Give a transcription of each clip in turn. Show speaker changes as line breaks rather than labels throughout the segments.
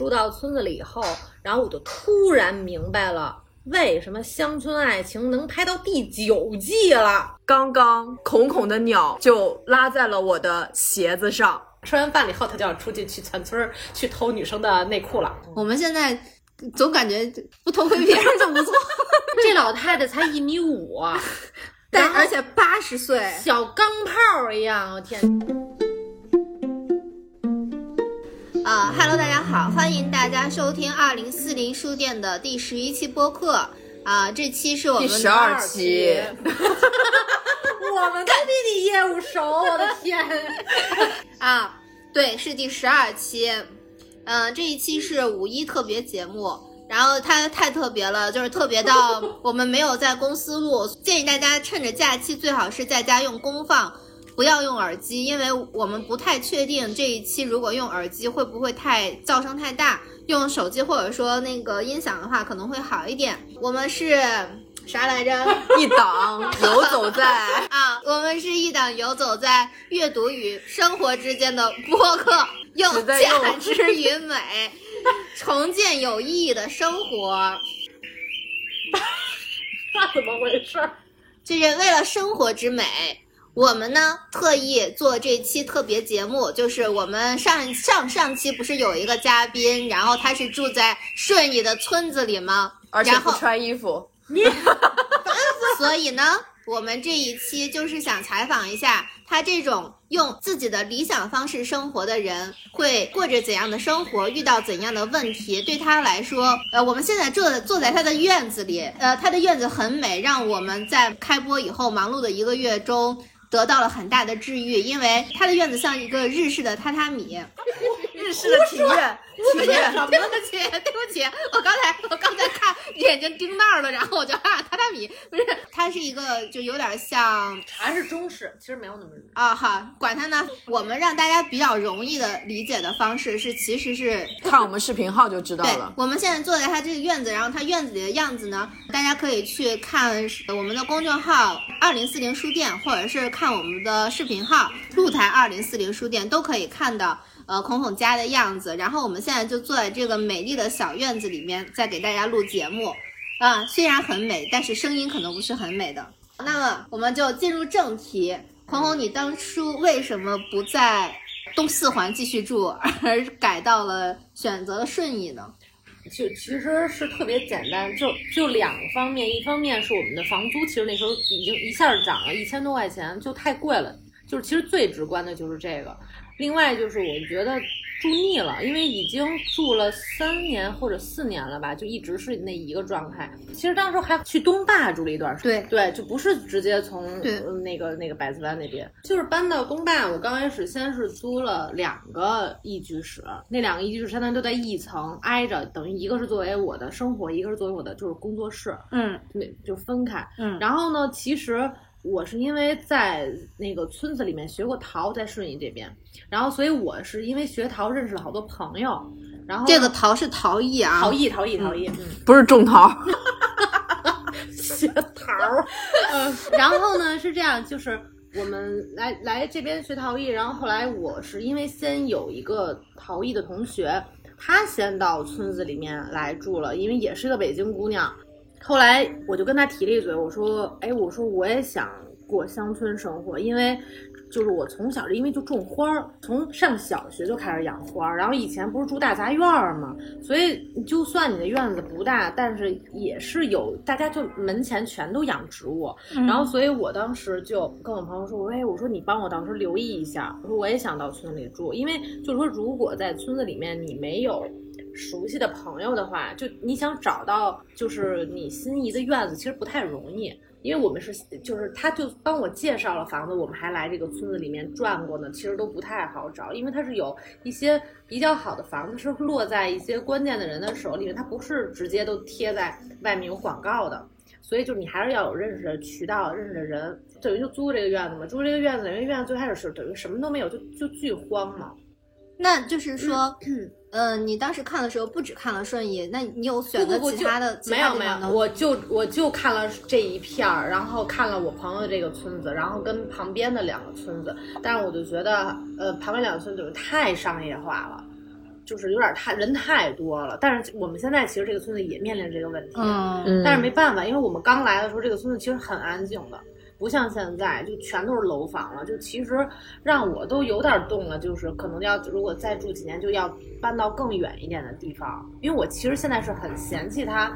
住到村子里以后，然后我就突然明白了，为什么《乡村爱情》能拍到第九季了。
刚刚孔孔的鸟就拉在了我的鞋子上。
吃完饭了以后，他就要出去去全村去偷女生的内裤了。
我们现在总感觉不偷窥别人就不错。
这老太太才一米五，
但而且八十岁，
小钢炮一样，我天！
啊哈喽，大家好，欢迎大家收听二零四零书店的第十一期播客啊，这期是我们
第十二期。
我们跟弟弟业务熟，我的天！
啊，对，是第十二期，嗯，这一期是五一特别节目，然后它太特别了，就是特别到 我们没有在公司录，建议大家趁着假期最好是在家用功放，不要用耳机，因为我们不太确定这一期如果用耳机会不会太噪声太大，用手机或者说那个音响的话可能会好一点。我们是。啥来着？
一档游走在
啊，我们是一档游走在阅读与生活之间的播客，用价值与美重建有意义的生活。
那怎么回事？
就是为了生活之美，我们呢特意做这期特别节目。就是我们上上上期不是有一个嘉宾，然后他是住在顺义的村子里吗？
而且不穿衣服。
你，
所以呢，我们这一期就是想采访一下他这种用自己的理想方式生活的人会过着怎样的生活，遇到怎样的问题。对他来说，呃，我们现在坐坐在他的院子里，呃，他的院子很美，让我们在开播以后忙碌的一个月中得到了很大的治愈，因为他的院子像一个日式的榻榻米。
日式的 庭院，对不起。
对不起，对不起，我刚才我刚才看眼睛盯那儿了，然后我就啊，榻榻米不是，它是一个就有点像，
还是中式，其实没有那么
啊哈，管它呢。我们让大家比较容易的理解的方式是，其实是
看我们视频号就知道了。
我们现在坐在他这个院子，然后他院子里的样子呢，大家可以去看我们的公众号二零四零书店，或者是看我们的视频号露台二零四零书店，都可以看到。呃，孔孔家的样子，然后我们现在就坐在这个美丽的小院子里面，在给大家录节目，啊，虽然很美，但是声音可能不是很美的。那么我们就进入正题，红红，你当初为什么不在东四环继续住，而改到了选择了顺义呢？
就其实是特别简单，就就两方面，一方面是我们的房租，其实那时候已经一下涨了一千多块钱，就太贵了，就是其实最直观的就是这个。另外就是我觉得住腻了，因为已经住了三年或者四年了吧，就一直是那一个状态。其实当时还去东坝住了一段时间，对对，就不是直接从那个那个百子湾那边，就是搬到东坝。我刚开始先是租了两个一居室，那两个一居室相当于都在一层挨着，等于一个是作为我的生活，一个是作为我的就是工作室，
嗯，
对，就分开。
嗯，
然后呢，其实。我是因为在那个村子里面学过陶，在顺义这边，然后所以我是因为学陶认识了好多朋友，然后
这个陶是陶艺啊，
陶艺陶艺陶艺，嗯，
不是种陶，
学陶，嗯，然后呢是这样，就是我们来来这边学陶艺，然后后来我是因为先有一个陶艺的同学，她先到村子里面来住了，因为也是个北京姑娘。后来我就跟他提了一嘴，我说：“哎，我说我也想过乡村生活，因为就是我从小就因为就种花儿，从上小学就开始养花儿，然后以前不是住大杂院儿嘛，所以就算你的院子不大，但是也是有大家就门前全都养植物，然后所以我当时就跟我朋友说：，哎，我说你帮我到时候留意一下，我说我也想到村里住，因为就是说如果在村子里面你没有。”熟悉的朋友的话，就你想找到就是你心仪的院子，其实不太容易，因为我们是就是他就帮我介绍了房子，我们还来这个村子里面转过呢，其实都不太好找，因为它是有一些比较好的房子是落在一些关键的人的手里面，它不是直接都贴在外面有广告的，所以就你还是要有认识的渠道、认识的人，等于就租这个院子嘛，租这个院子，因为院子最开始是等于什么都没有，就就巨荒嘛。
那就是说，嗯，你当时看的时候不只看了顺义，那你有选择其他的？
没有没有，我就我就看了这一片儿，然后看了我朋友这个村子，然后跟旁边的两个村子，但是我就觉得，呃，旁边两个村子太商业化了。就是有点太人太多了。但是我们现在其实这个村子也面临这个问题，但是没办法，因为我们刚来的时候，这个村子其实很安静的，不像现在就全都是楼房了。就其实让我都有点动了，就是可能要如果再住几年，就要搬到更远一点的地方。因为我其实现在是很嫌弃它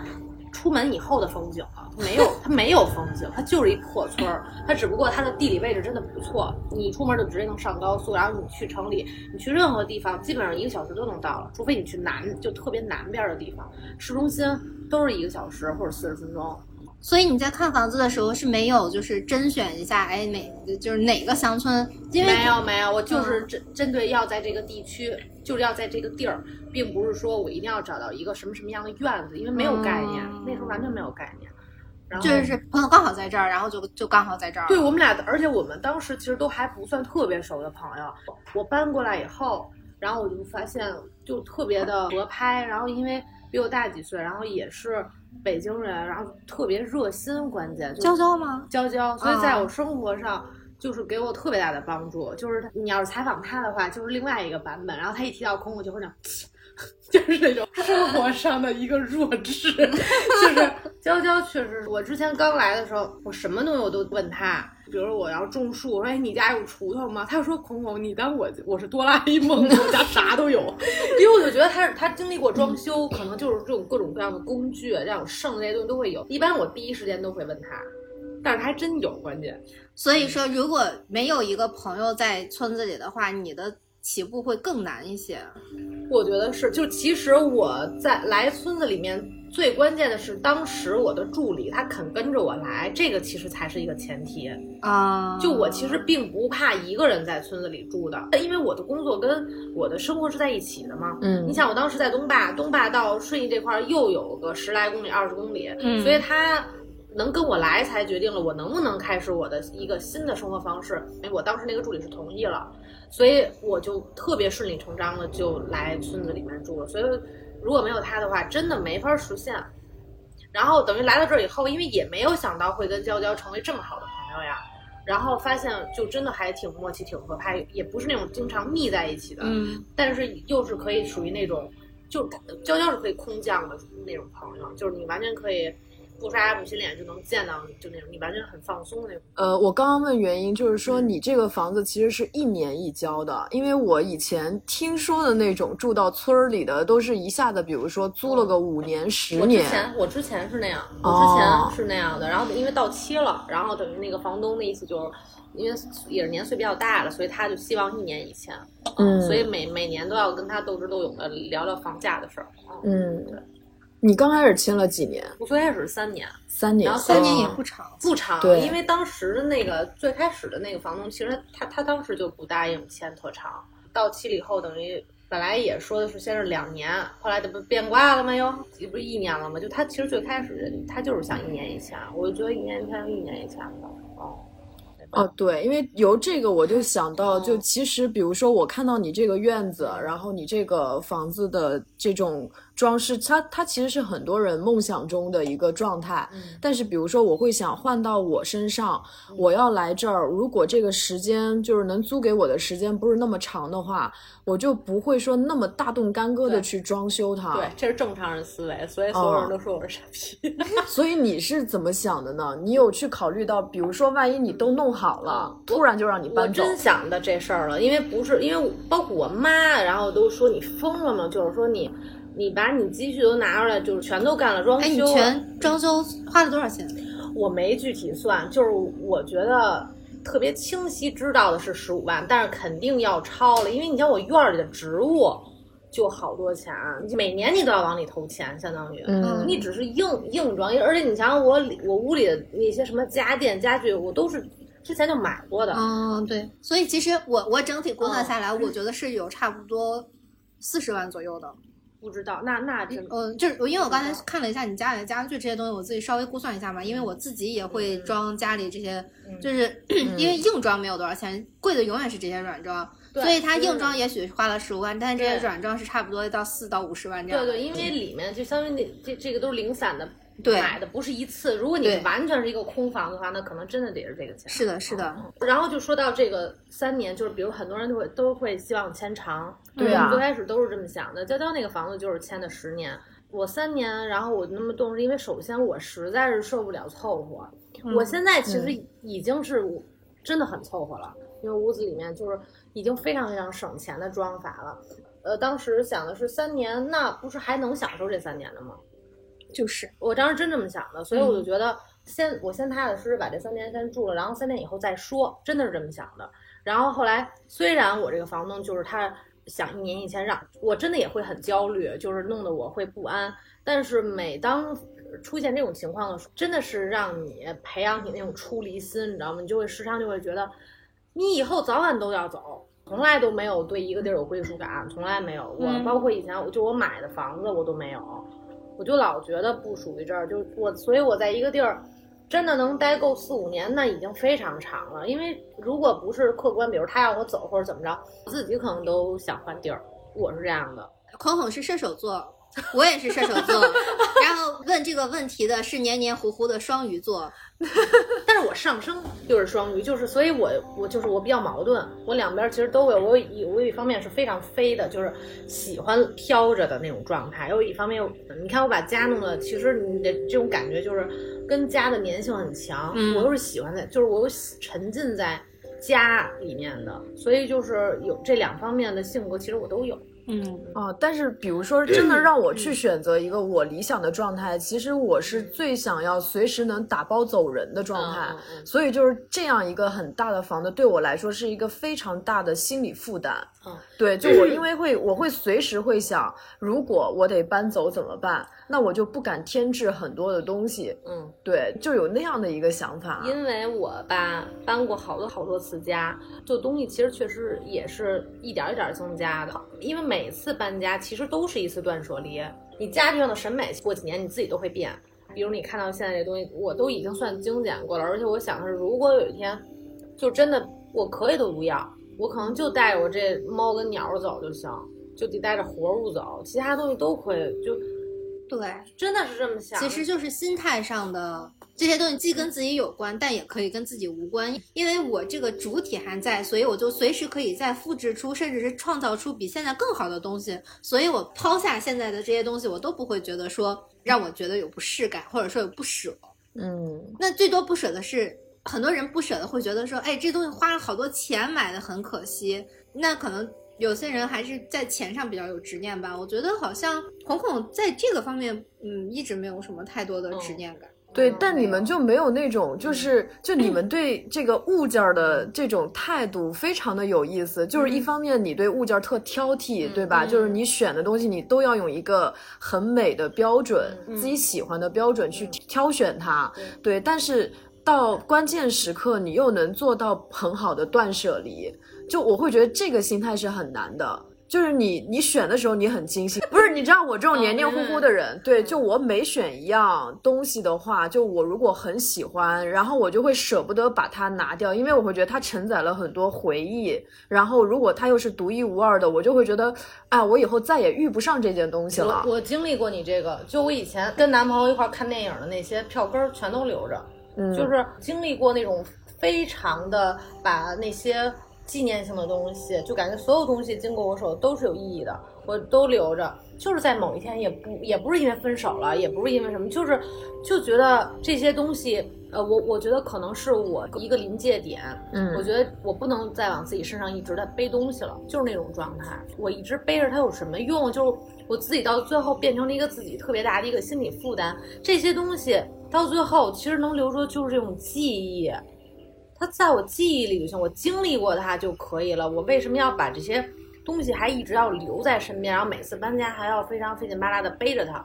出门以后的风景了，没有它没有风景，它就是一破村儿。它只不过它的地理位置真的不错，你出门就直接能上高速，然后你去城里，你去任何地方基本上一个小时都能到了，除非你去南就特别南边的地方，市中心都是一个小时或者四十分钟。
所以你在看房子的时候是没有就是甄选一下，哎哪就是哪个乡村，因为
没有没有，我就是针针对要在这个地区，就是要在这个地儿，并不是说我一定要找到一个什么什么样的院子，因为没有概念，
嗯
那时候完全没有概念。然后
就是朋友刚好在这儿，然后就就刚好在这儿。
对我们俩，而且我们当时其实都还不算特别熟的朋友。我搬过来以后，然后我就发现就特别的合拍，然后因为比我大几岁，然后也是北京人，然后特别热心，关键
娇娇吗？
娇娇，所以在
啊
我生活上就是给我特别大的帮助。就是你要是采访他的话，就是另外一个版本。然后他一提到空，我就会这样，就是那种生活上的一个弱智。就是娇娇确实是我之前刚来的时候，我什么东西我都问他。比如我要种树，我说哎，你家有锄头吗？他就说孔孔，你当我我是哆啦 A 梦，我家啥都有。因为我就觉得他他经历过装修，可能就是这种各种各样的工具，让我剩的那些东西都会有。一般我第一时间都会问他，但是他还真有关键。
所以说，如果没有一个朋友在村子里的话，你的起步会更难一些。
我觉得是，就其实我在来村子里面最关键的是，当时我的助理他肯跟着我来，这个其实才是一个前提。
啊，
就我其实并不怕一个人在村子里住的，因为我的工作跟我的生活是在一起的嘛。
嗯
你想，我当时在东坝，东坝到顺义这块儿又有个十来公里、二十公里，
嗯
所以他能跟我来，才决定了我能不能开始我的一个新的生活方式。哎，我当时那个助理是同意了，所以我就特别顺理成章的就来村子里面住了。所以如果没有他的话，真的没法实现。然后等于来到这儿以后，因为也没有想到会跟娇娇成为这么好的朋友呀，然后发现就真的还挺默契、挺合拍，也不是那种经常腻在一起的，
嗯，
但是又是可以属于那种，就娇娇是可以空降的那种朋友，就是你完全可以不刷牙不洗脸就能见到你，就那种你完全很放松的那种。
呃，我刚刚问原因，就是说你这个房子其实是一年一交的，因为我以前听说的那种住到村儿里的，都是一下子，比如说租了个五年、十年
我之。前我之前是那样，我
哦
之前是那样的，然后因为到期了，然后等于那个房东的意思就是，因为也是年岁比较大了，所以他就希望一年以前，
嗯
所以每每年都要跟他斗智斗勇的聊聊房价的事儿。
嗯，你刚开始签了几年？
我最开始三年，
三年。
然后
三年
哦
也不长。
不长，
对
因为当时的那个最开始的那个房东，其实他他当时就不答应签特长，到期了以后等于。本来也说的是先是两年，后来这不变卦了吗？又这不是一年了吗？就他其实最开始他就是想一年以前，我就觉得一年以前就一年一签吧。哦，
对，因为由这个我就想到，就
嗯
其实比如说我看到你这个院子，然后你这个房子的这种装饰，它它其实是很多人梦想中的一个状态。
嗯
但是比如说我会想换到我身上，我要来这儿，如果这个时间就是能租给我的时间不是那么长的话，我就不会说那么大动干戈的去装修它。
对，这是正常人思维，所以所有人都说我是傻逼。
所以你是怎么想的呢？你有去考虑到，比如说万一你都弄好了，突然就让你
我
搬走，
真想的这事儿了，因为不是因为包括我妈，然后都说你疯了吗？就是说你，你把你积蓄都拿出来，就是全都干了装
哎，你。全装修花了多少钱？
我没具体算，就是我觉得特别清晰知道的是十五万，但是肯定要超了，因为你像我院儿里的植物就好多钱，每年你都要往里投钱，相当于。
嗯
你只是硬硬装，而且你想想我里我屋里的那些什么家电家具，我都是之前就买过的。
嗯，对，所以其实我我整体估算
哦
下来，我觉得是有差不多四十万左右的。
不知道，那那真
嗯，就是我因为我刚才看了一下你家里的家具这些东西，我自己稍微估算一下嘛，因为我自己也会装家里这些，
嗯
就是因为硬装没有多少钱，贵的永远是这些软装，
对
所以它硬装也许花了十五万，但是这些软装是差不多到四到五十万这样。
对对，因为里面就相当于那这这个都是零散的。
对
买的不是一次，如果你完全是一个空房的话，那可能真的得是这个钱。
是的，是的，
然后就说到这个三年，就是比如很多人都会都会希望签长，
对啊
我们最开始都是这么想的。娇娇那个房子就是签的十年，我三年，然后我那么动，是因为首先我实在是受不了凑合。
嗯
我现在其实已经是真的很凑合了，因为屋子里面就是已经非常非常省钱的装法了。呃，当时想的是三年，那不是还能享受这三年的吗？
就是
我当时真这么想的，所以我就觉得先我先踏踏实实把这三年先住了，然后三年以后再说，真的是这么想的。然后后来虽然我这个房东就是他想一年以前让我真的也会很焦虑，就是弄得我会不安，但是每当出现这种情况的时候，真的是让你培养你那种出离心，你知道吗？你就会时常就会觉得你以后早晚都要走。从来都没有对一个地儿有归属感，从来没有。我
嗯
包括以前，我就我买的房子我都没有。我就老觉得不属于这儿，就我，所以我在一个地儿真的能待够四五年，那已经非常长了。因为如果不是客观，比如他让我走或者怎么着，我自己可能都想换地儿。我是这样的，
孔孔是射手座，我也是射手座，然后问这个问题的是黏黏糊糊的双鱼座。
但是我上升就是双鱼，就是所以我我就是我比较矛盾，我两边其实都有。我有我有一方面是非常飞的，就是喜欢飘着的那种状态；有一方面，你看我把家弄的，其实你的这种感觉就是跟家的粘性很强。
嗯
我又是喜欢在，就是我又喜沉浸在家里面的，所以就是有这两方面的性格，其实我都有。
嗯
哦，但是比如说，真的让我去选择一个我理想的状态，其实我是最想要随时能打包走人的状态。所以就是这样一个很大的房子，对我来说是一个非常大的心理负担。
嗯
对，就我因为会，我会随时会想，如果我得搬走怎么办？那我就不敢添置很多的东西。
嗯。
对，就有那样的一个想法。
因为我吧搬过好多好多次家，就东西其实确实也是一点一点增加的。因为每次搬家其实都是一次断舍离，你家庭上的审美过几年你自己都会变。比如你看到现在这东西，我都已经算精简过了，而且我想的是，如果有一天就真的我可以都不要，我可能就带着我这猫跟鸟走就行，就得带着活物走，其他东西都可以，就
对，
真的是这么想。
其实就是心态上的这些东西，既跟自己有关，但也可以跟自己无关。因为我这个主体还在，所以我就随时可以再复制出，甚至是创造出比现在更好的东西。所以我抛下现在的这些东西，我都不会觉得说让我觉得有不适感，或者说有不舍。
嗯，
那最多不舍的是，很多人不舍得会觉得说，哎，这东西花了好多钱买的很可惜。那可能有些人还是在钱上比较有执念吧。我觉得好像孔孔在这个方面，嗯，一直没有什么太多的执念感。
对，
嗯
但你们就没有那种，就是就你们对这个物件儿的这种态度非常的有意思。就是一方面你对物件儿特挑剔，对吧？就是你选的东西你都要用一个很美的标准，自己喜欢的标准去挑选它。对，但是到关键时刻你又能做到很好的断舍离，就我会觉得这个心态是很难的。就是你，你选的时候你很精心，不是？你知道我这种黏黏糊糊的人，对，就我每选一样东西的话，就我如果很喜欢，然后我就会舍不得把它拿掉，因为我会觉得它承载了很多回忆。然后如果它又是独一无二的，我就会觉得，哎，我以后再也遇不上这件东西了。
我我经历过你这个，就我以前跟男朋友一块儿看电影的那些票根儿全都留着，
嗯，
就是经历过那种非常的把那些纪念性的东西，就感觉所有东西经过我手都是有意义的，我都留着。就是在某一天，也不也不是因为分手了，也不是因为什么，就是就觉得这些东西，呃，我我觉得可能是我一个临界点，
嗯
我觉得我不能再往自己身上一直在背东西了，就是那种状态。我一直背着它有什么用？就是我自己到最后变成了一个自己特别大的一个心理负担。这些东西到最后其实能留住的就是这种记忆，它在我记忆里就行，我经历过它就可以了。我为什么要把这些东西还一直要留在身边，然后每次搬家还要非常费劲巴拉的背着它？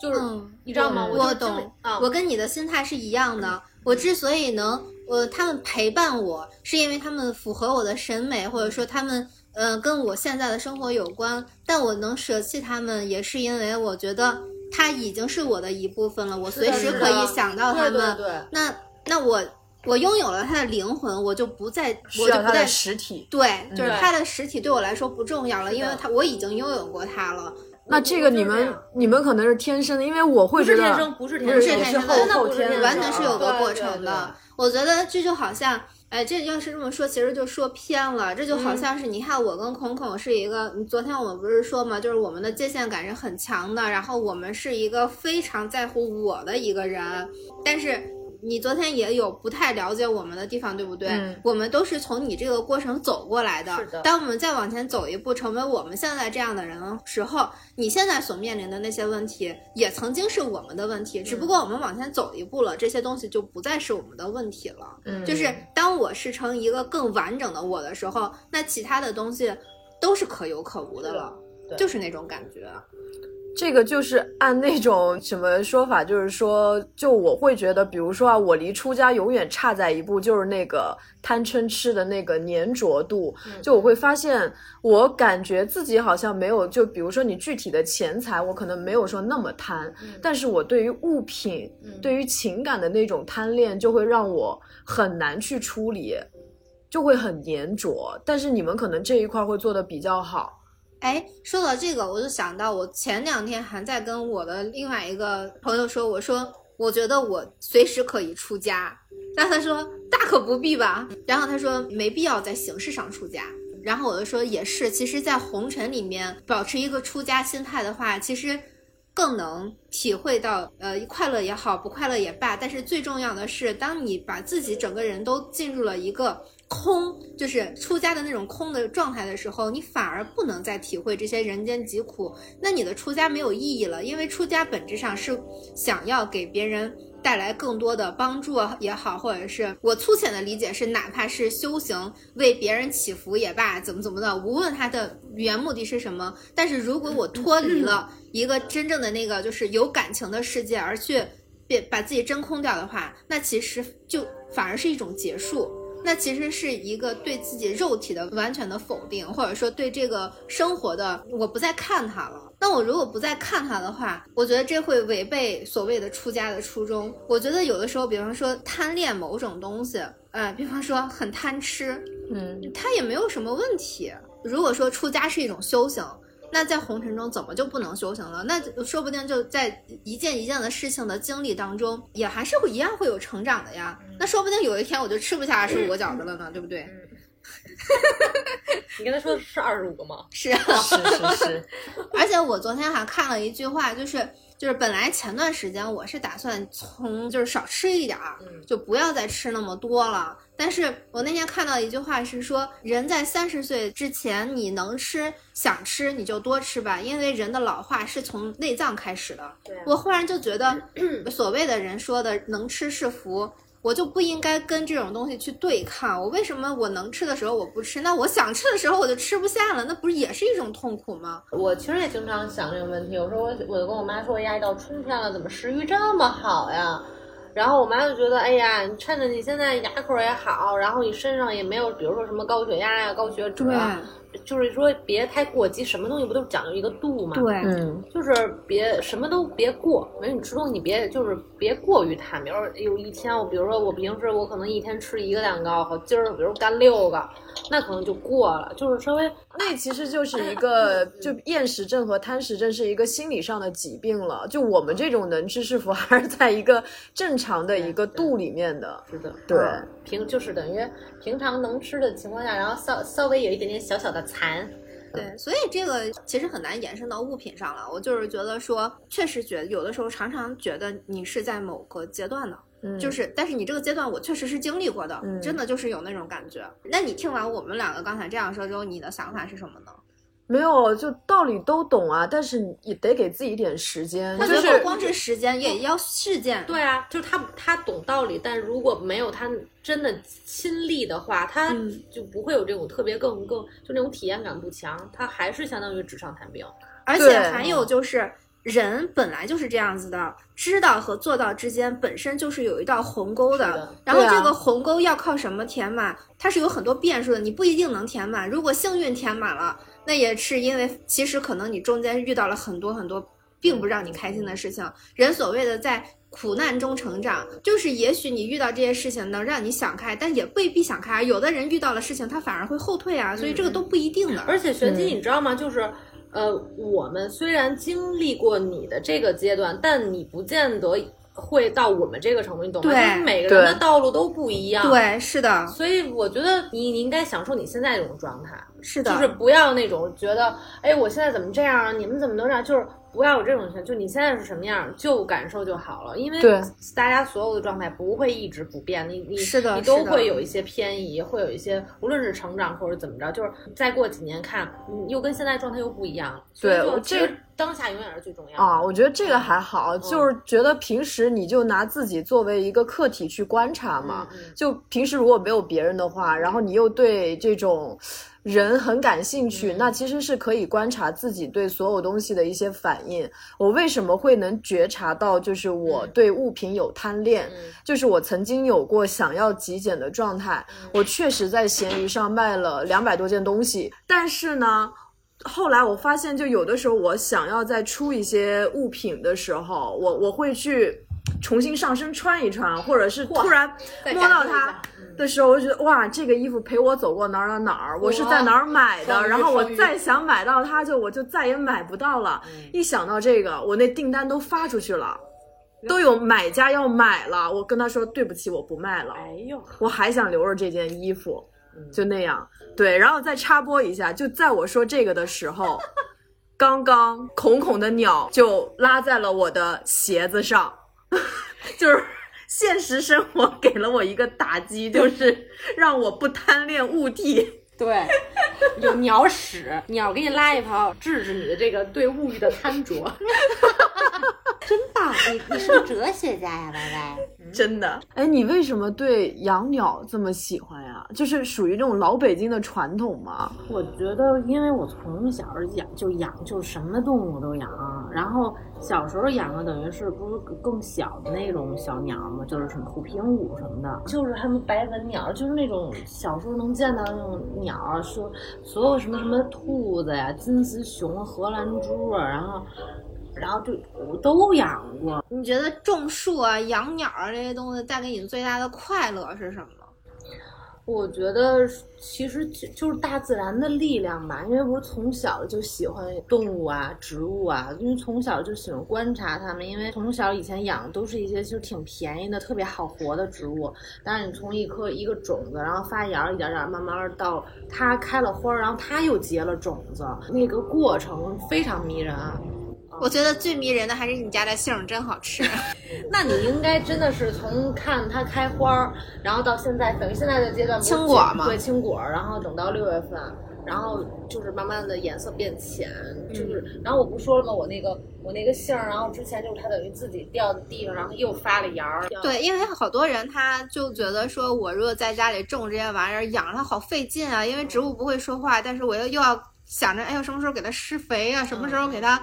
就是、
嗯
你知道吗？
我懂，
啊，
我跟你的心态是一样的。我之所以能，呃，他们陪伴我，是因为他们符合我的审美，或者说他们，呃，跟我现在的生活有关。但我能舍弃他们，也是因为我觉得他已经是我的一部分了，我随时可以想到他们。
对对对。
那那我我拥有了他的灵魂，我就不再，我就不再
实体。
对，就是
对
他的实体对我来说不重要了，因为他我已经拥有过他了。
那这个你们你们可能是天生的，因为我会觉得
不是天生，不是天
不
生，
是天生的
是后后
真的不是
天
完全是有个过程的。我觉得这就好像哎，这要是这么说，其实就说偏了。这就好
嗯
像是，你看我跟孔孔是一个，昨天我们不是说嘛，就是我们的界限感是很强的，然后我们是一个非常在乎我的一个人，但是。你昨天也有不太了解我们的地方，对不对？
嗯
我们都是从你这个过程走过来的。
是的
当我们再往前走一步，成为我们现在这样的人的时候，你现在所面临的那些问题，也曾经是我们的问题，只不过我们往前走一步了，这些东西就不再是我们的问题了。
嗯
就是当我是成一个更完整的我的时候，那其他的东西都是可有可无的了，
对
就是那种感觉。
这个就是按那种什么说法，就是说，就我会觉得，比如说啊，我离出家永远差在一步，就是那个贪嗔痴的那个粘着度。就我会发现，我感觉自己好像没有，就比如说你具体的钱财，我可能没有说那么贪，但是我对于物品、对于情感的那种贪恋，就会让我很难去处理，就会很粘着。但是你们可能这一块会做的比较好。
哎，说到这个，我就想到我前两天还在跟我的另外一个朋友说，我说我觉得我随时可以出家，然后他说大可不必吧，然后他说没必要在形式上出家。然后我就说也是，其实，在红尘里面保持一个出家心态的话，其实更能体会到，呃，快乐也好，不快乐也罢。但是最重要的是，当你把自己整个人都进入了一个空，就是出家的那种空的状态的时候，你反而不能再体会这些人间疾苦，那你的出家没有意义了，因为出家本质上是想要给别人。带来更多的帮助也好，或者是我粗浅的理解是，哪怕是修行为别人祈福也罢，怎么怎么的，无论他的原目的是什么，但是如果我脱离了一个真正的那个就是有感情的世界，而去别把自己真空掉的话，那其实就反而是一种结束。那其实是一个对自己肉体的完全的否定，或者说对这个生活的我不再看它了。那我如果不再看它的话，我觉得这会违背所谓的出家的初衷。我觉得有的时候，比方说贪恋某种东西，呃，比方说很贪吃，
嗯，
它也没有什么问题。如果说出家是一种修行，那在红尘中怎么就不能修行了？那说不定就在一件一件的事情的经历当中，也还是会一样会有成长的呀。那说不定有一天我就吃不下二十五个饺子了呢，对不对？
你跟他说的是二十五个吗？
是啊，
是是是，
而且我昨天还看了一句话，就是就是本来前段时间我是打算从就是少吃一点儿，
嗯
就不要再吃那么多了。但是我那天看到一句话是说，人在三十岁之前，你能吃想吃你就多吃吧，因为人的老化是从内脏开始的。我忽然就觉得，所谓的人说的能吃是福。我就不应该跟这种东西去对抗。我为什么我能吃的时候我不吃？那我想吃的时候我就吃不下了，那不是也是一种痛苦吗？
我其实也经常想这个问题。有时候我我就跟我妈说，哎呀，一到春天了，怎么食欲这么好呀？然后我妈就觉得，哎呀，你趁着你现在牙口也好，然后你身上也没有，比如说什么高血压呀、高血脂啊，就是说别太过激，什么东西不都讲究一个度嘛？
对，
嗯，
就是别什么都别过，没你吃东西你别就是别过于贪。比如说有一天我，比如说我平时我可能一天吃一个蛋糕，好今儿比如干六个，那可能就过了，就是稍微
那其实就是一个，就厌食症和贪食症是一个心理上的疾病了。就我们这种能吃是福，还是在一个正常的一个度里面的。
是的，
对
嗯平就是等于平常能吃的情况下，然后稍稍微有一点点小小的馋，
对，所以这个其实很难延伸到物品上了。我就是觉得说，确实觉得有的时候常常觉得你是在某个阶段的，
嗯，
就是但是你这个阶段我确实是经历过的，
嗯
真的就是有那种感觉。那你听完我们两个刚才这样说之后，你的想法是什么呢？
没有，就道理都懂啊，但是也得给自己一点时间。
我觉得不光是时间，也要事件。
对啊，就是他他懂道理，但如果没有他真的亲历的话，他
嗯
就不会有这种特别更更就那种体验感不强，他还是相当于纸上谈兵。
而且还有就是，人本来就是这样子的，知道和做到之间本身就是有一道鸿沟的然后这个鸿沟要靠什么填满？它是有很多变数的，你不一定能填满。如果幸运填满了，那也是因为其实可能你中间遇到了很多很多并不让你开心的事情。人所谓的在。苦难中成长，就是也许你遇到这些事情能让你想开，但也未必想开。有的人遇到了事情，他反而会后退啊，所以这个都不一定的。
而且玄机，
嗯
你知道吗？就是，呃，我们虽然经历过你的这个阶段，但你不见得会到我们这个程度，你懂吗？
对
就是每个人的道路都不一样。，
对，是的，
所以我觉得你你应该享受你现在这种状态，
是的，
就是不要那种觉得，哎，我现在怎么这样啊？你们怎么能这样？就是不要有这种情绪，就你现在是什么样，就感受就好了。因为
对
大家所有的状态不会一直不变，你你
是的
你都会有一些偏移，会有一些无论是成长或者怎么着，就是再过几年看，你又跟现在状态又不一样。
对我这
当下永远是最重要的
啊，我觉得这个还好，就是觉得平时你就拿自己作为一个客体去观察嘛。就平时如果没有别人的话，然后你又对这种人很感兴趣，
嗯
那其实是可以观察自己对所有东西的一些反应。我为什么会能觉察到，就是我
嗯
对物品有贪恋？
嗯
就是我曾经有过想要极简的状态，我确实在闲鱼上卖了两百多件东西，但是呢。后来我发现，就有的时候我想要再出一些物品的时候，我我会去重新上身穿一穿，或者是突然摸到它的时候，我就觉得哇，这个衣服陪我走过哪儿哪儿哪儿，我是在哪儿买的，然后我再想买到它，就我就再也买不到了。
嗯
一想到这个，我那订单都发出去了。都有买家要买了，我跟他说对不起，我不卖了。
哎呦，
我还想留着这件衣服，
嗯
就那样。对，然后再插播一下，就在我说这个的时候，刚刚孔孔的鸟就拉在了我的鞋子上，就是现实生活 给了我一个打击，就是让我不贪恋物体。
对，有鸟屎，鸟给你拉一泡，制止你的这个对物欲的贪着。
真棒！你你是个哲学家呀，歪歪。
真的，哎，你为什么对养鸟这么喜欢呀？就是属于这种老北京的传统吗？
我觉得，因为我从小养就养，就什么动物都养。然后小时候养的等于是不是更小的那种小鸟嘛，就是什么虎皮鹭什么的，就是他们白文鸟，就是那种小时候能见到那种鸟，说所有什么什么兔子呀、金丝熊、荷兰猪啊，然后然后就我都养过。
你觉得种树啊、养鸟啊这些东西带给你最大的快乐是什么？
我觉得其实就就是大自然的力量吧，因为我从小就喜欢动物啊、植物啊，因为从小就喜欢观察它们，因为从小以前养的都是一些其实挺便宜的、特别好活的植物，但是你从一颗一个种子，然后发芽，一点点慢慢到它开了花，然后它又结了种子，那个过程非常迷人。啊
我觉得最迷人的还是你家的杏儿真好吃。
那你应该真的是从看它开花儿，然后到现在，等于现在的阶段
青果嘛
对，青果，然后等到六月份，然后就是慢慢的颜色变浅，就是，
嗯
然后我不说了吗？我那个我那个杏儿，然后之前就是它等于自己掉在地上，然后又发了芽儿。
对，因为好多人他就觉得说，我如果在家里种这些玩意儿，养它好费劲啊，因为植物不会说话，但是我又又要想着，哎呦，什么时候给它施肥啊，什么时候给它。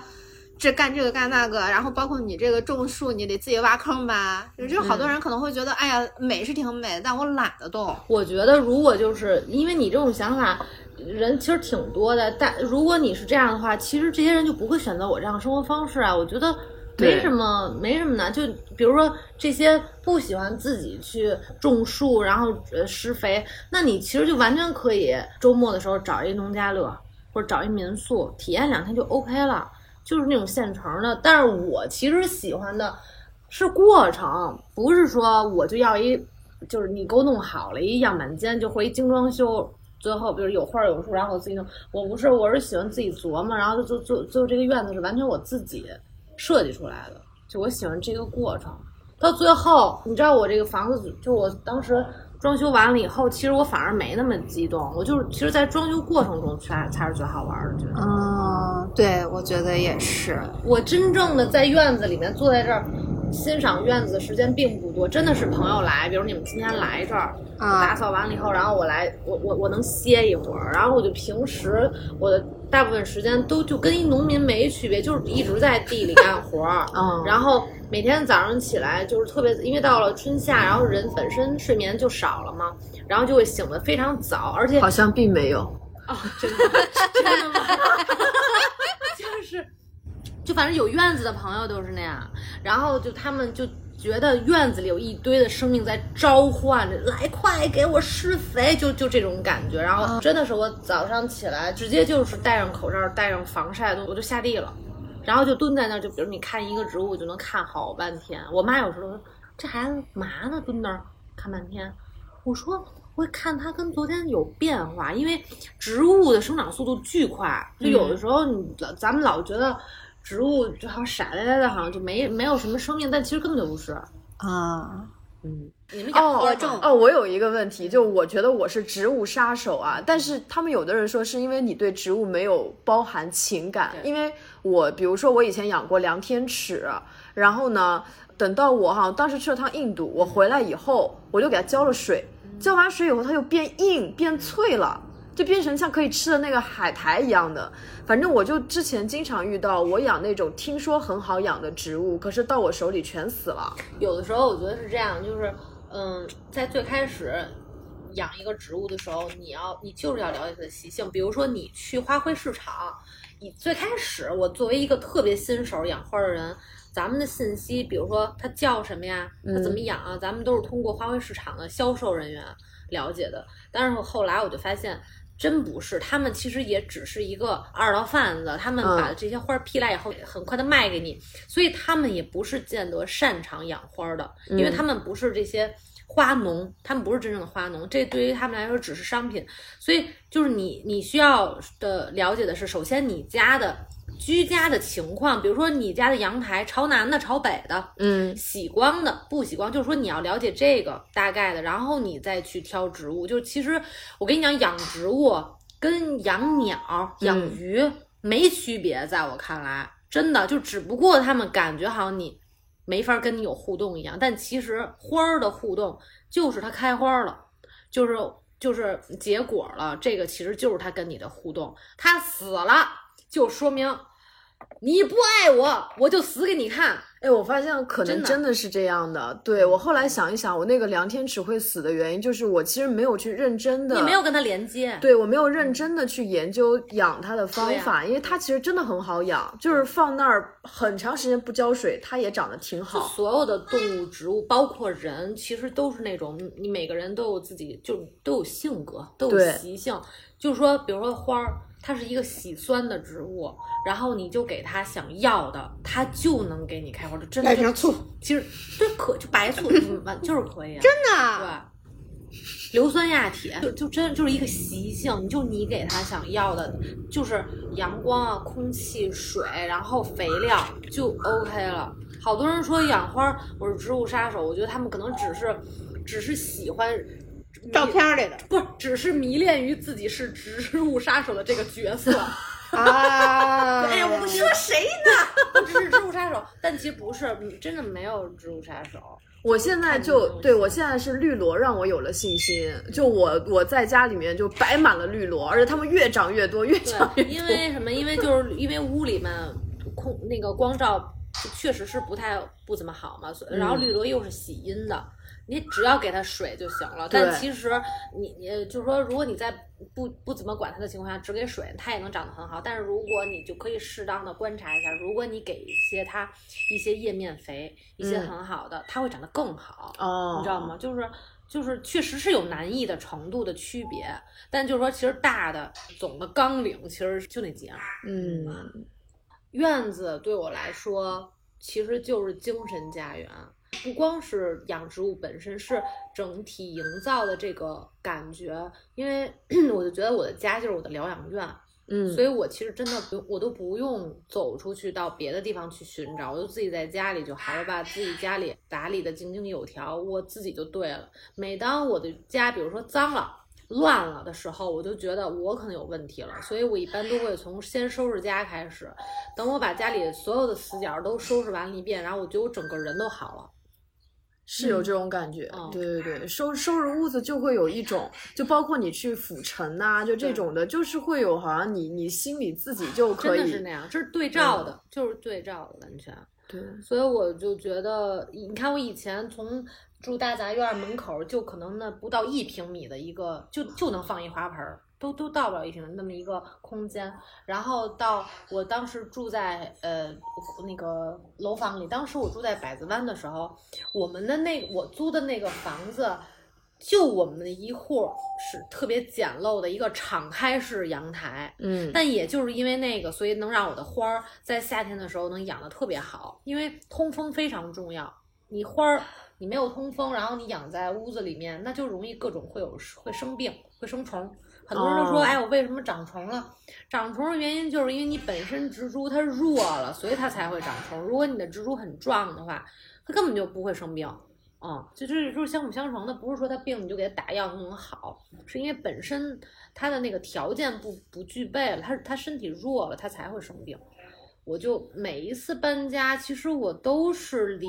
这干这个干那个，然后包括你这个种树，你得自己挖坑吧。就是好多人可能会觉得，哎呀，美是挺美的，但我懒得动。
我觉得如果就是因为你这种想法。人其实挺多的，但如果你是这样的话，其实这些人就不会选择我这样的生活方式啊。我觉得没什么，没什么难。就比如说这些不喜欢自己去种树，然后呃施肥，那你其实就完全可以周末的时候找一农家乐或者找一民宿体验两天就 OK 了，就是那种现成的。但是我其实喜欢的是过程，不是说我就要一，就是你给我弄好了一样板间，就回精装修。最后，比如有画有树，然后我自己弄。我不是，我是喜欢自己琢磨，然后就就就就这个院子是完全我自己设计出来的，就我喜欢这个过程。到最后，你知道我这个房子，就我当时装修完了以后，其实我反而没那么激动，我就是其实，在装修过程中才才是最好玩的，觉得。
嗯，对，我觉得也是。
我真正的在院子里面坐在这儿欣赏院子的时间并不多，真的是朋友来，比如你们今天来这儿，
啊
打扫完了以后，然后我来，我我我能歇一会儿，然后我就平时我的大部分时间都就跟一农民没区别，就是一直在地里干活儿，
嗯
然后每天早上起来就是特别，因为到了春夏，然后人本身睡眠就少了嘛，然后就会醒得非常早，而且
好像并没有。
哦，真的，真的吗？就是，就反正有院子的朋友都是那样，然后就他们就觉得院子里有一堆的生命在召唤着，来快给我施肥，就就这种感觉。然后真的是我早上起来直接就是戴上口罩，戴上防晒的，我就下地了。然后就蹲在那儿，就比如你看一个植物就能看好半天。我妈有时候说这孩子嘛呢，蹲那儿看半天。我说我看它跟昨天有变化，因为植物的生长速度巨快，就有的时候你老咱们老觉得植物就好像傻呆呆的，好像就没没有什么生命，但其实根本就不是。
啊，
嗯，你们养
哦
花吗？
哦，我有一个问题，就我觉得我是植物杀手啊，但是他们有的人说是因为你对植物没有包含情感，因为我比如说我以前养过量天尺，然后呢，等到我哈当时去了趟印度，我回来以后我就给它浇了水，浇完水以后它就变硬变脆了。就变成像可以吃的那个海苔一样的，反正我就之前经常遇到，我养那种听说很好养的植物，可是到我手里全死了。
有的时候我觉得是这样，就是嗯，在最开始养一个植物的时候，你要你就是要了解它的习性。比如说你去花卉市场，你最开始我作为一个特别新手养花的人，咱们的信息，比如说它叫什么呀，它怎么养啊，咱们都是通过花卉市场的销售人员了解的。但是后来我就发现。真不是，他们其实也只是一个二道贩子，他们把这些花批来以后，很快的卖给你，所以他们也不是见得擅长养花的，因为他们不是这些花农，他们不是真正的花农，这对于他们来说只是商品。所以就是你你需要的了解的是，首先你家的居家的情况，比如说你家的阳台朝南的、朝北的，
嗯
喜光的、不喜光，就是说你要了解这个大概的，然后你再去挑植物。就是其实我跟你讲，养植物跟养鸟、养鱼没区别，在我看来，真的就只不过他们感觉好像你没法跟你有互动一样，但其实花儿的互动就是它开花了，就是就是结果了，这个其实就是它跟你的互动。它死了，就说明你不爱我，我就死给你看。
哎，我发现可能
真的
是这样的。对我后来想一想，我那个梁天尺会死的原因，就是我其实没有去认真的，
你没有跟他连接，
对我没有认真的去研究养它的方法，因为它其实真的很好养，就是放那儿很长时间不浇水，它也长得挺好。
所有的动物、植物，包括人，其实都是那种你每个人都有自己，就都有性格，都有习性。就是说，比如说花儿，它是一个喜酸的植物，然后你就给它想要的，它就能给你开花，就真的其实对可就白醋，嗯完就是可以啊，
真的。
对。硫酸亚铁就就真就是一个习性，你就你给它想要的，就是阳光啊、空气、水，然后肥料就 OK 了。好多人说养花我是植物杀手，我觉得他们可能只是只是喜欢
照片里的
不是，只是迷恋于自己是植物杀手的这个角色。
啊！
哎呀，我不说谁呢？我只是植物杀手，但其实不是，真的没有植物杀手。
我现在就对我现在是绿萝让我有了信心，就我我在家里面就摆满了绿萝，而且它们越长越多，越长越，多。
因为什么？因为就是因为屋里面空那个光照确实是不太不怎么好嘛，然后绿萝又是喜阴的，你只要给它水就行了。但其实你你就是说，如果你在不不怎么管它的情况下，只给水，它也能长得很好。但是如果你就可以适当的观察一下，如果你给一些它一些叶面肥，一些
嗯
很好的，它会长得更好。
哦，
你知道吗？就是就是确实是有难易的程度的区别，但就是说，其实大的总的纲领其实就那几样。
嗯，
院子对我来说，其实就是精神家园，不光是养植物本身，是整体营造的这个感觉。因为 我就觉得我的家就是我的疗养院，
嗯，
所以我其实真的不用，我都不用走出去到别的地方去寻找，我就自己在家里就好了，把自己家里打理的井井有条，我自己就对了。每当我的家，比如说脏了。乱了的时候，我就觉得我可能有问题了，所以我一般都会从先收拾家开始。等我把家里所有的死角都收拾完了一遍，然后我觉得我整个人都好了。
是有这种感觉，
嗯
对对对，收收拾屋子就会有一种，就包括你去府城呐、就这种的，就是会有好像你你心里自己就可以，
真的是那样，这是对照的，就是对照的，完全。
对，
所以我就觉得，你看我以前从住大杂院门口，就可能那不到一平米的一个，就就能放一花盆儿，都都到不了一平米那么一个空间。然后到我当时住在呃那个楼房里，当时我住在百子湾的时候，我们的那我租的那个房子。就我们的一户是特别简陋的一个敞开式阳台，
嗯
但也就是因为那个，所以能让我的花儿在夏天的时候能养得特别好，因为通风非常重要。你花儿你没有通风，然后你养在屋子里面，那就容易各种会有会生病，会生虫。很多人都说，
哦
哎，我为什么长虫了？长虫的原因就是因为你本身植株它弱了，所以它才会长虫。如果你的植株很壮的话，它根本就不会生病。嗯，就是就是相辅相成的，不是说它病你就给它打药就能好，是因为本身它的那个条件不不具备了，它它身体弱了，它才会生病。我就每一次搬家，其实我都是离，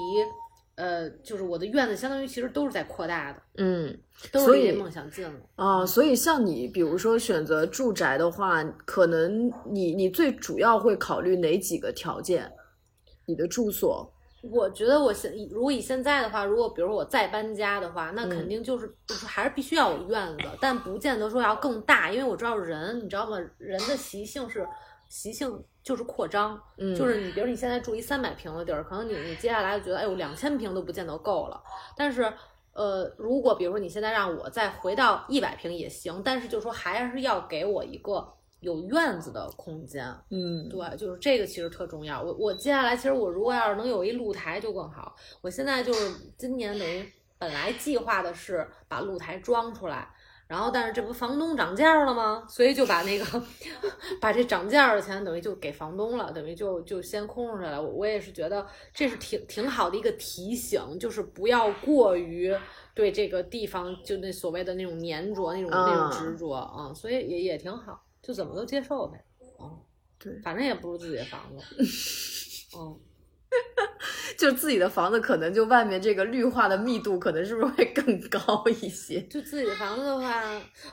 呃，就是我的院子相当于其实都是在扩大的，
嗯
都
所以
是离梦想近了。
啊，所以像你，比如说选择住宅的话，可能你你最主要会考虑哪几个条件？你的住所，
我觉得我现如果以现在的话，如果比如说我再搬家的话，那
嗯
肯定就是就是还是必须要有院子，但不见得说要更大，因为我知道人，你知道吗？人的习性是习性就是扩张，
嗯，
就是你比如你现在住一三百平的地儿，可能你你接下来就觉得哎呦两千平都不见得够了，但是。呃，如果比如说你现在让我再回到一百平也行，但是就说还是要给我一个有院子的空间，
嗯，
对，就是这个其实特重要。我我接下来其实我如果要是能有一露台就更好。我现在就是今年等于本来计划的是把露台装出来，然后但是这不房东涨价了吗？所以就把那个 把这涨价的钱等于就给房东了，等于就就先空出来了。我我也是觉得这是挺挺好的一个提醒，就是不要过于。对这个地方，就那所谓的那种粘着、那种、那种执着啊、嗯，所以也也挺好，就怎么都接受呗。嗯，
对，
反正也不是自己的房子，嗯，
就自己的房子，可能就外面这个绿化的密度，可能是不是会更高一些？
就自己的房子的话，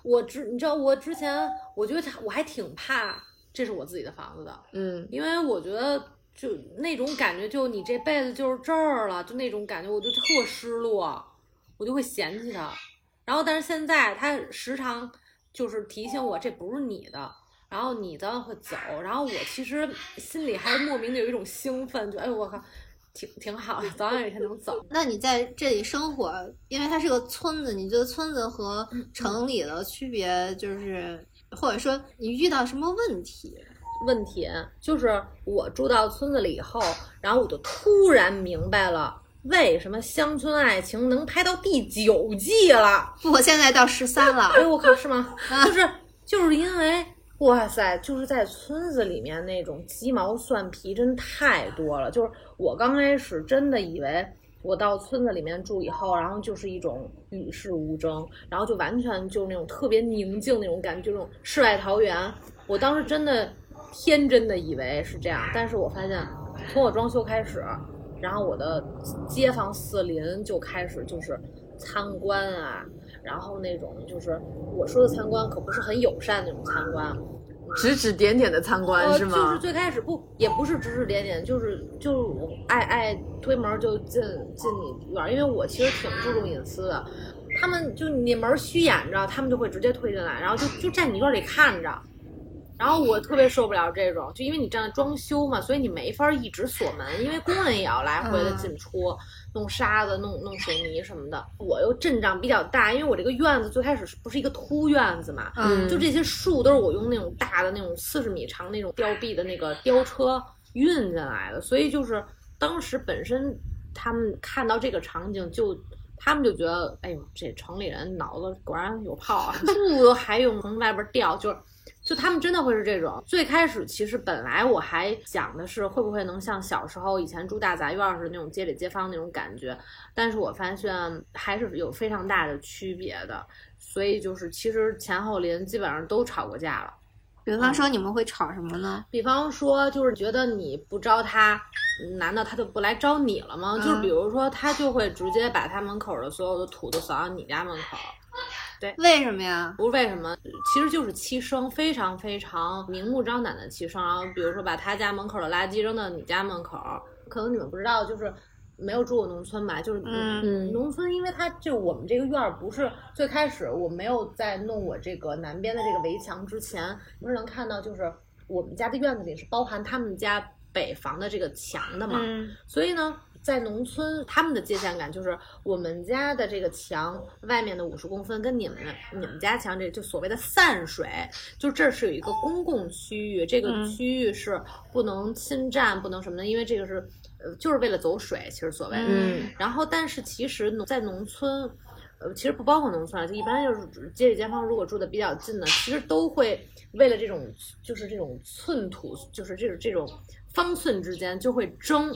我之你知道，我之前我觉得我还挺怕这是我自己的房子的，
嗯，
因为我觉得就那种感觉，就你这辈子就是这儿了，就那种感觉，我就特失落，我就会嫌弃它。然后，但是现在他时常就是提醒我，这不是你的。然后你早晚会走，然后我其实心里还是莫名的有一种兴奋，就哎呦我靠，挺 挺好的，早晚有一天能走。
那你在这里生活，因为它是个村子，你觉得村子和城里的区别就是，或者说你遇到什么问题？
问题就是我住到村子里以后，然后我就突然明白了。为什么《乡村爱情》能拍到第九季了？
我现在到十三了。
哎呦我靠，是吗？就是就是因为。哇塞，就是在村子里面那种鸡毛蒜皮真太多了。就是我刚开始真的以为我到村子里面住以后，然后就是一种与世无争，然后就完全就是那种特别宁静那种感觉，就那种世外桃源。我当时真的天真的以为是这样，但是我发现从我装修开始，然后我的街坊四邻就开始就是参观啊。然后那种就是我说的参观，可不是很友善那种参观，
指指点点的参观、
呃、
是吗？
就是最开始不也不是指指点点，就是就是爱爱推门就进进你院，因为我其实挺注重隐私的。他们就你门虚掩着，他们就会直接推进来，然后就就在你院里看着。然后我特别受不了这种，就因为你正在装修嘛，所以你没法一直锁门，因为工人也要来回的进出。嗯弄沙子、弄弄水泥什么的，我又阵仗比较大，因为我这个院子最开始不是一个秃院子嘛，
嗯，
就这些树都是我用那种大的那种四十米长那种吊臂的那个吊车运进来的，所以就是当时本身他们看到这个场景就。他们就觉得，哎呦，这城里人脑子果然有泡啊，树都还用从外边吊，就是。就他们真的会是这种。最开始其实本来我还想的是会不会能像小时候以前住大杂院似的那种街里街坊那种感觉，但是我发现还是有非常大的区别的。所以就是其实前后邻基本上都吵过架了。
比方说你们会吵什么呢？
比方说就是觉得你不招他，难道他就不来招你了吗？
嗯、
就是比如说他就会直接把他门口的所有的土都扫到你家门口。对，
为什么呀？
不是为什么，其实就是欺生，非常非常明目张胆的欺生。然后比如说把他家门口的垃圾扔到你家门口，可能你们不知道，就是没有住过农村吧？就是
嗯，
农村，因为它就我们这个院儿不是最开始我没有在弄我这个南边的这个围墙之前，不是能看到就是我们家的院子里是包含他们家北房的这个墙的嘛？
嗯，
所以呢。在农村，他们的界限感就是我们家的这个墙外面的五十公分，跟你们你们家墙这就所谓的散水，就这是有一个公共区域，这个
嗯
区域是不能侵占，不能什么的，因为这个是呃就是为了走水，其实所谓的。
嗯
然后，但是其实农在农村，呃，其实不包括农村啊，就一般就是街里街坊，如果住的比较近的，其实都会为了这种就是这种寸土，就是这种这种方寸之间就会争。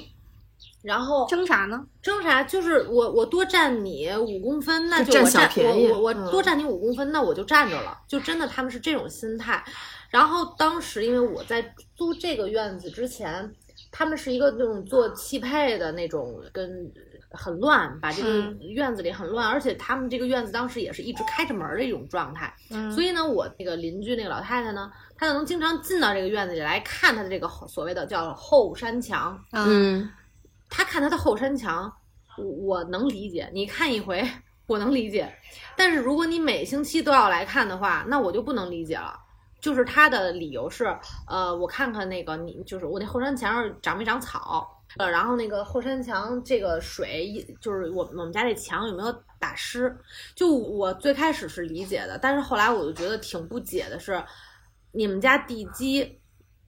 然后
争啥呢？
争啥？就是我我多占你五公分，那
就占小
就我占
便宜
我我多占你五公分，那我就占着了。就真的他们是这种心态。然后当时因为我在租这个院子之前，他们是一个那种做汽配的那种，跟很乱，把这个
嗯
院子里很乱，而且他们这个院子当时也是一直开着门儿的一种状态。
嗯
所以呢，我那个邻居那个老太太呢，她就能经常进到这个院子里来看她的这个所谓的叫后山墙。
嗯
嗯
他看他的后山墙，我我能理解。你看一回，我能理解。但是如果你每星期都要来看的话，那我就不能理解了。就是他的理由是，呃，我看看那个你，就是我那后山墙上长没长草，呃，然后那个后山墙这个水，就是我我们家这墙有没有打湿？就我最开始是理解的，但是后来我就觉得挺不解的是，你们家地基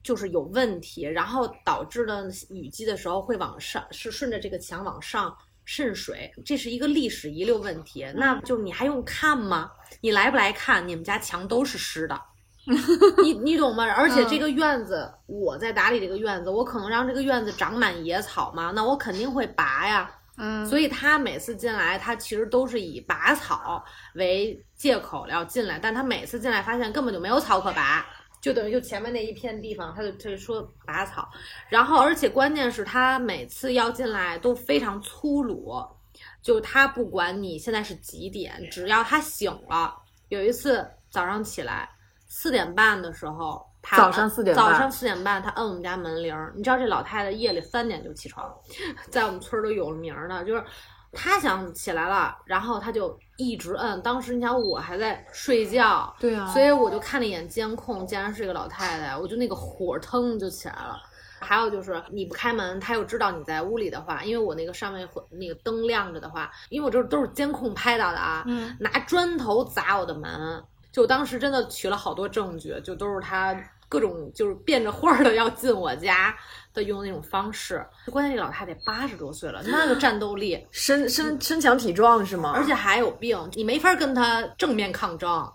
就是有问题，然后导致的雨季的时候会往上，是顺着这个墙往上渗水，这是一个历史遗留问题。那就你还用看吗？你来不来看？你们家墙都是湿的。你你懂吗？而且这个院子，我在打理这个院子，我可能让这个院子长满野草吗？那我肯定会拔呀。
嗯，
所以他每次进来，他其实都是以拔草为借口要进来，但他每次进来发现根本就没有草可拔，就等于就前面那一片地方，他就他就说拔草，然后而且关键是他每次要进来都非常粗鲁，就他不管你现在是几点，只要他醒了，有一次早上起来四点半的时候。他
早上四点
早上四点半，他摁我们家门铃儿。你知道这老太太夜里三点就起床，在我们村儿都有名儿的，就是她想起来了，然后他就一直摁。当时你想我还在睡觉，
对啊
所以我就看了一眼监控，竟然是一个老太太，我就那个火腾就起来了。还有就是你不开门，他又知道你在屋里的话，因为我那个上面会那个灯亮着的话，因为我这都是监控拍到的啊，
嗯
拿砖头砸我的门，就当时真的取了好多证据，就都是他各种就是变着花儿的要进我家的用那种方式。关键这老太太八十多岁了，那个战斗力，
身身身强体壮是吗？
而且还有病，你没法跟他正面抗争。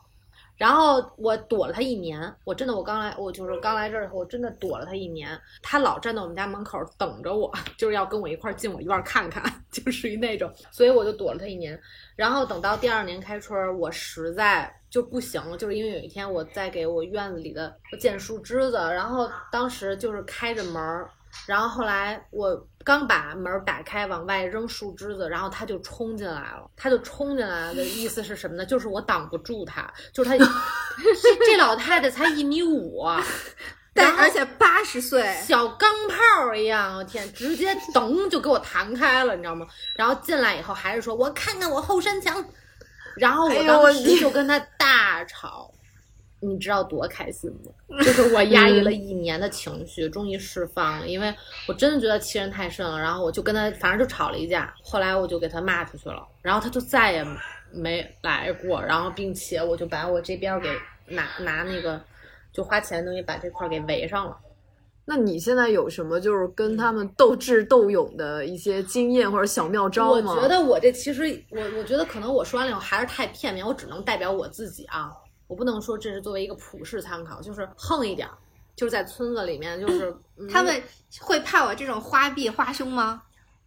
然后我躲了他一年，我真的，我刚来，我就是刚来这儿以后，我真的躲了他一年。他老站在我们家门口等着我，就是要跟我一块儿进我院儿看看，就属于那种，所以我就躲了他一年。然后等到第二年开春儿，我实在就不行了，就是因为有一天我在给我院子里的剪树枝子，然后当时就是开着门儿，然后后来我刚把门儿打开往外扔树枝子，然后他就冲进来了。他就冲进来的意思是什么呢？就是我挡不住他，就是他，这这老太太才一米五，
但而且八十岁，
小钢炮一样，我天，直接噔就给我弹开了，你知道吗？然后进来以后还是说，我看看我后山墙，然后
哎
我当时就跟他大吵，你知道多开心吗？就是我压抑了一年的情绪，终于释放了，因为我真的觉得欺人太甚了。然后我就跟他，反正就吵了一架，后来我就给他骂出去了，然后他就再也没来过，然后并且我就把我这边给拿拿那个就花钱的东西把这块儿给围上了。
那你现在有什么就是跟他们斗智斗勇的一些经验或者小妙招吗我？
觉得我这其实我我觉得可能我说完了以后还是太片面，我只能代表我自己啊，我不能说这是作为一个普世参考，就是横一点儿，就是在村子里面，就是、嗯
他们会怕我这种花臂花胸吗？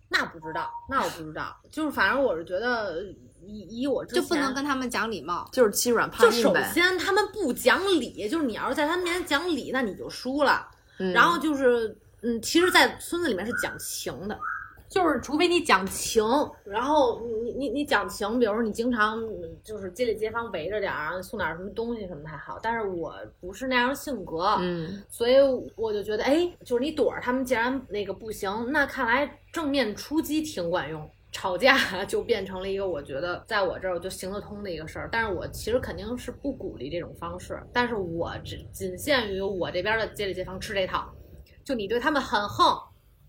那不知道，那我不知道，就是反正我是觉得以以我之前
就不能跟他们讲礼貌？
就是欺软怕硬
就首。先他们不讲理，就是你要是在他们面前讲理，那你就输了。
嗯
然后就是，嗯，其实，在村子里面是讲情的，就是除非你讲情，然后你你你讲情，比如说你经常嗯就是街里街坊围着点儿，然后送点儿什么东西什么还好，但是我不是那样的性格，
嗯，
所以我就觉得，哎，就是你躲着他们，既然那个不行，那看来正面出击挺管用。吵架就变成了一个我觉得在我这儿我就行得通的一个事儿，但是我其实肯定是不鼓励这种方式，但是我只仅限于我这边的街里街坊吃这套，就你对他们很横，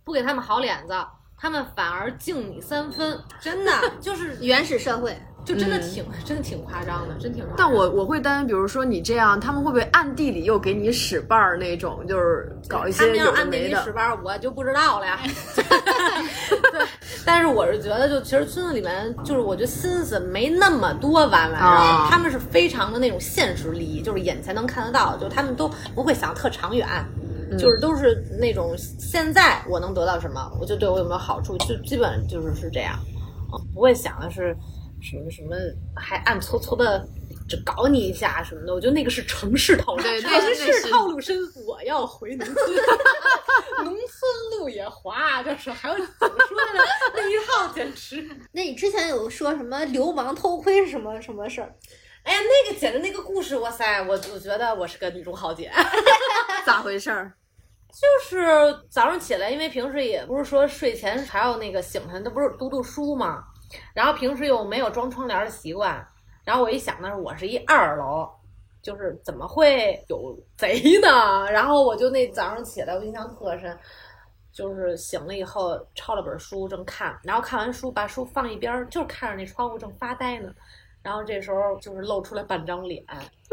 不给他们好脸子，他们反而敬你三分，真的？就是
原始社会，
就真的
嗯
挺、真的挺夸张的，真挺夸张。
但我我会担心，比如说你这样，他们会不会暗地里又给你使绊儿那种，就是搞一
他
些
暗地？里使绊儿，我就不知道了呀。对，但是我是觉得，就其实村子里面，就是我觉得心思没那么多弯弯绕，
啊
他们是非常的那种现实利益，就是眼前能看得到，就他们都不会想特长远。就是都是那种现在我能得到什么，我就对我有没有好处，就基本就是是这样，嗯不会想的是什么什么还暗搓搓的就搞你一下什么的。我觉得那个是城市套路，城市套路深，我要回农村，农村路也滑，就是还有怎么说的呢？那一套简直，
那你之前有说什么流氓偷窥是什么什么事儿？
哎呀，那个简直那个故事，哇塞，我我觉得我是个女中豪杰。
咋回事儿？
就是早上起来，因为平时也不是说睡前还要那个醒他，那不是读读书嘛。然后平时又没有装窗帘的习惯，然后我一想，那是我是一二楼，就是怎么会有贼呢？然后我就那早上起来，我印象特深，就是醒了以后抄了本书正看，然后看完书把书放一边，就看着那窗户正发呆呢。然后这时候就是露出来半张脸，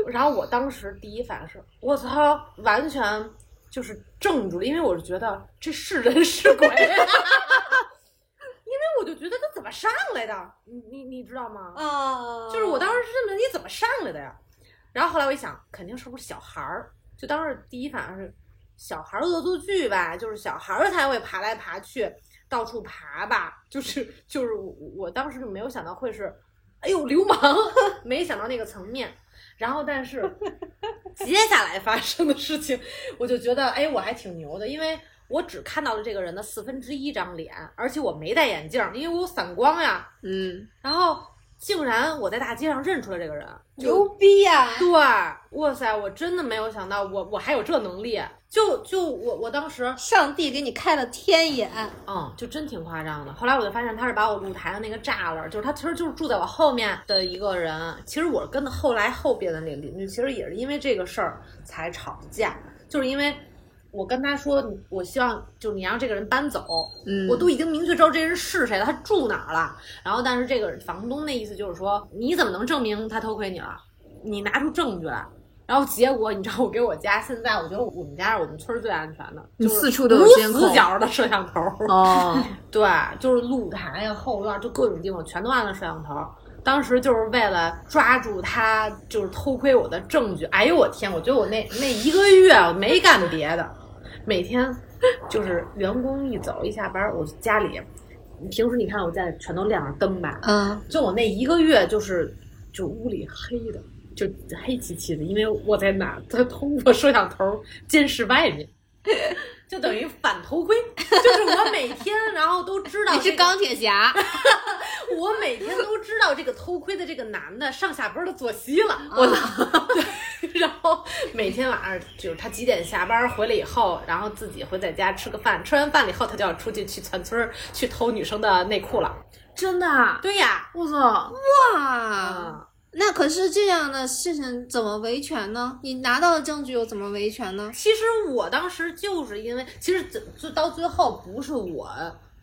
然后我当时第一反应是，我操，完全就是怔住了，因为我是觉得这是人是鬼，我就觉得他怎么上来的，你你你知道吗？
啊
就是我当时是这么，你怎么上来的呀？然后后来我一想，肯定是不是小孩儿？就当时第一反应是小孩儿恶作剧吧，就是小孩儿才会爬来爬去，到处爬吧。就是就是我我当时就没有想到会是，哎呦流氓，没想到那个层面。然后但是接下来发生的事情，我就觉得哎我还挺牛的，因为我只看到了这个人的四分之一张脸，而且我没戴眼镜儿，因为我有散光呀。
嗯，
然后竟然我在大街上认出了这个人，
牛逼呀、
对，哇塞，我真的没有想到我我还有这能力，就就我我当时，
上帝给你开了天眼，
嗯，就真挺夸张的。后来我就发现他是把我露台的那个栅栏，就是他其实就是住在我后面的一个人。其实我跟后来后边的那个邻居，其实也是因为这个事儿才吵架，就是因为。我跟他说，我希望就是你让这个人搬走，
嗯
我都已经明确知道这人是谁了，他住哪儿了。然后，但是这个房东那意思就是说，你怎么能证明他偷窥你了？你拿出证据来。然后结果，你知道我给我家现在，我觉得我们家是我们村儿最安全的，就是
四处都有
无
监控
死角的摄像头。
哦，
对，就是露台呀、后院，就各种地方全都安了摄像头。当时就是为了抓住他，就是偷窥我的证据。哎呦我天！我觉得我那那一个月我没干别的，每天就是员工一走一下班，我家里平时你看我家里全都亮着灯吧，
嗯，
就我那一个月就是就屋里黑的，就黑漆漆的，因为我在哪，他通过摄像头监视外面。就等于反头盔，就是我每天，然后都知道、
你是钢铁侠，
我每天都知道这个偷窥的这个男的上下班的作息了，我操！对，然后每天晚上就是他几点下班回来以后，然后自己会在家吃个饭，吃完饭了以后他就要出去去全村儿去偷女生的内裤了。
真的啊？
对呀，
我操！
哇，那可是这样的事情怎么维权呢？你拿到的证据又怎么维权呢？
其实我当时就是因为，其实就就到最后不是我，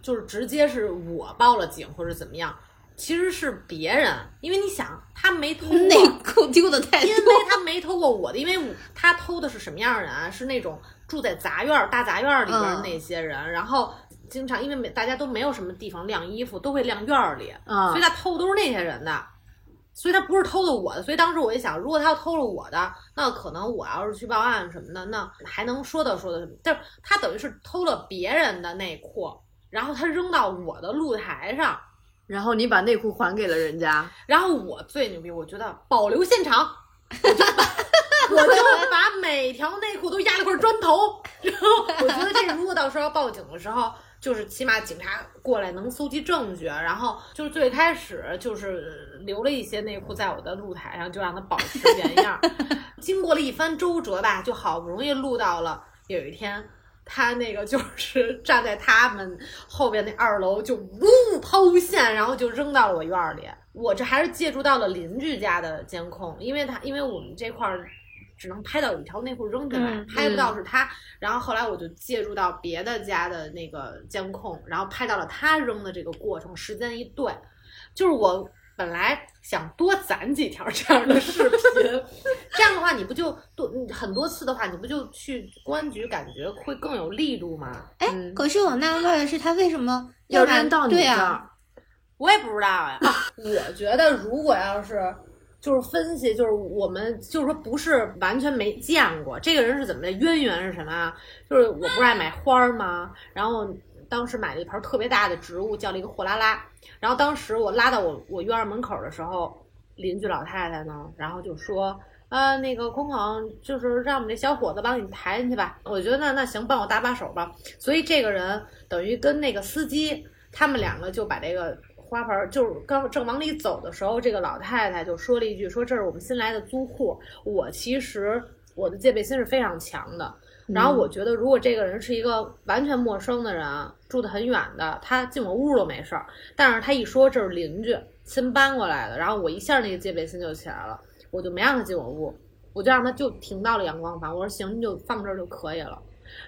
就是直接是我报了警或者怎么样，其实是别人，因为你想他没偷过
内裤丢的太
因为，他没偷过我的，因为我他偷的是什么样的人啊？是那种住在杂院儿、大杂院儿里边那些人，然后经常因为没大家都没有什么地方晾衣服，都会晾院儿里，
嗯
所以他偷的都是那些人的。所以他不是偷的我的，所以当时我一想，如果他要偷了我的，那可能我要是去报案什么的，那还能说道说道。就是他等于是偷了别人的内裤，然后他扔到我的露台上，
然后你把内裤还给了人家，
然后我最牛逼，我觉得保留现场，我就把我就把每条内裤都压了块砖头，然后 我觉得这如果到时候要报警的时候，就是起码警察过来能搜集证据，然后就是最开始就是留了一些内裤在我的露台上，就让它保持原样。经过了一番周折吧，就好不容易录到了有一天。他那个就是 站在他们后边那二楼，就呜抛线，然后就扔到了我院儿里。我这还是借助到了邻居家的监控，因为他因为我们这块儿只能拍到有一条内裤扔进来，
嗯
拍不到是他。然后后来我就借助到别的家的那个监控，然后拍到了他扔的这个过程，时间一对，就是我本来想多攒几条这样的视频，这样的话你不就多嗯很多次的话，你不就去公安局感觉会更有力度吗？
哎，
嗯
可是我纳闷的是，他为什么
要扔到你这
对呀、
儿，
我也不知道呀。啊我觉得如果要是就是分析，就是我们就是说不是完全没见过这个人是怎么的，渊源是什么啊？就是我不是爱买花儿吗？然后当时买了一盆特别大的植物，叫了一个货拉拉。然后当时我拉到我我院儿门口的时候，邻居老太太呢，然后就说。呃，那个空空，就是让我们这小伙子帮你抬进去吧。我觉得那那行，帮我搭把手吧。所以这个人等于跟那个司机，他们两个就把这个花盆儿，就是刚正往里走的时候，这个老太太就说了一句：“说这是我们新来的租户。”我其实我的戒备心是非常强的。然后我觉得，如果这个人是一个完全陌生的人，住得很远的，他进我屋都没事儿。但是他一说这是邻居新搬过来的，然后我一下那个戒备心就起来了，我就没让他进我屋，我就让他就停到了阳光房。我说行，你就放这儿就可以了。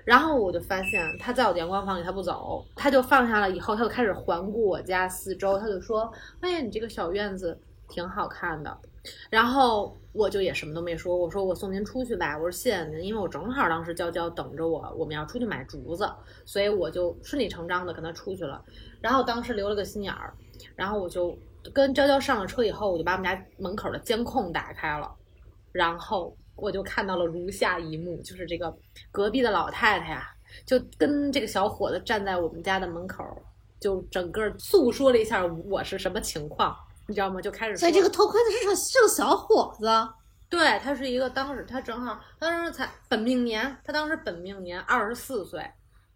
然后我就发现他在我的阳光房里，他不走，他就放下了以后，他就开始环顾我家四周，他就说：“哎呀，你这个小院子挺好看的。”然后我就也什么都没说，我说我送您出去吧，我说谢谢您，因为我正好当时娇娇等着我，我们要出去买竹子，所以我就顺理成章的跟他出去了。然后当时留了个心眼儿，然后我就跟娇娇上了车以后，我就把我们家门口的监控打开了，然后我就看到了如下一幕，就是这个隔壁的老太太呀、就跟这个小伙子站在我们家的门口，就整个诉说了一下我是什么情况，你知道吗？就开始说
所以这个偷窥的是个是个小伙子，
对他是一个当时他正好他当时才本命年，他当时本命年二十四岁，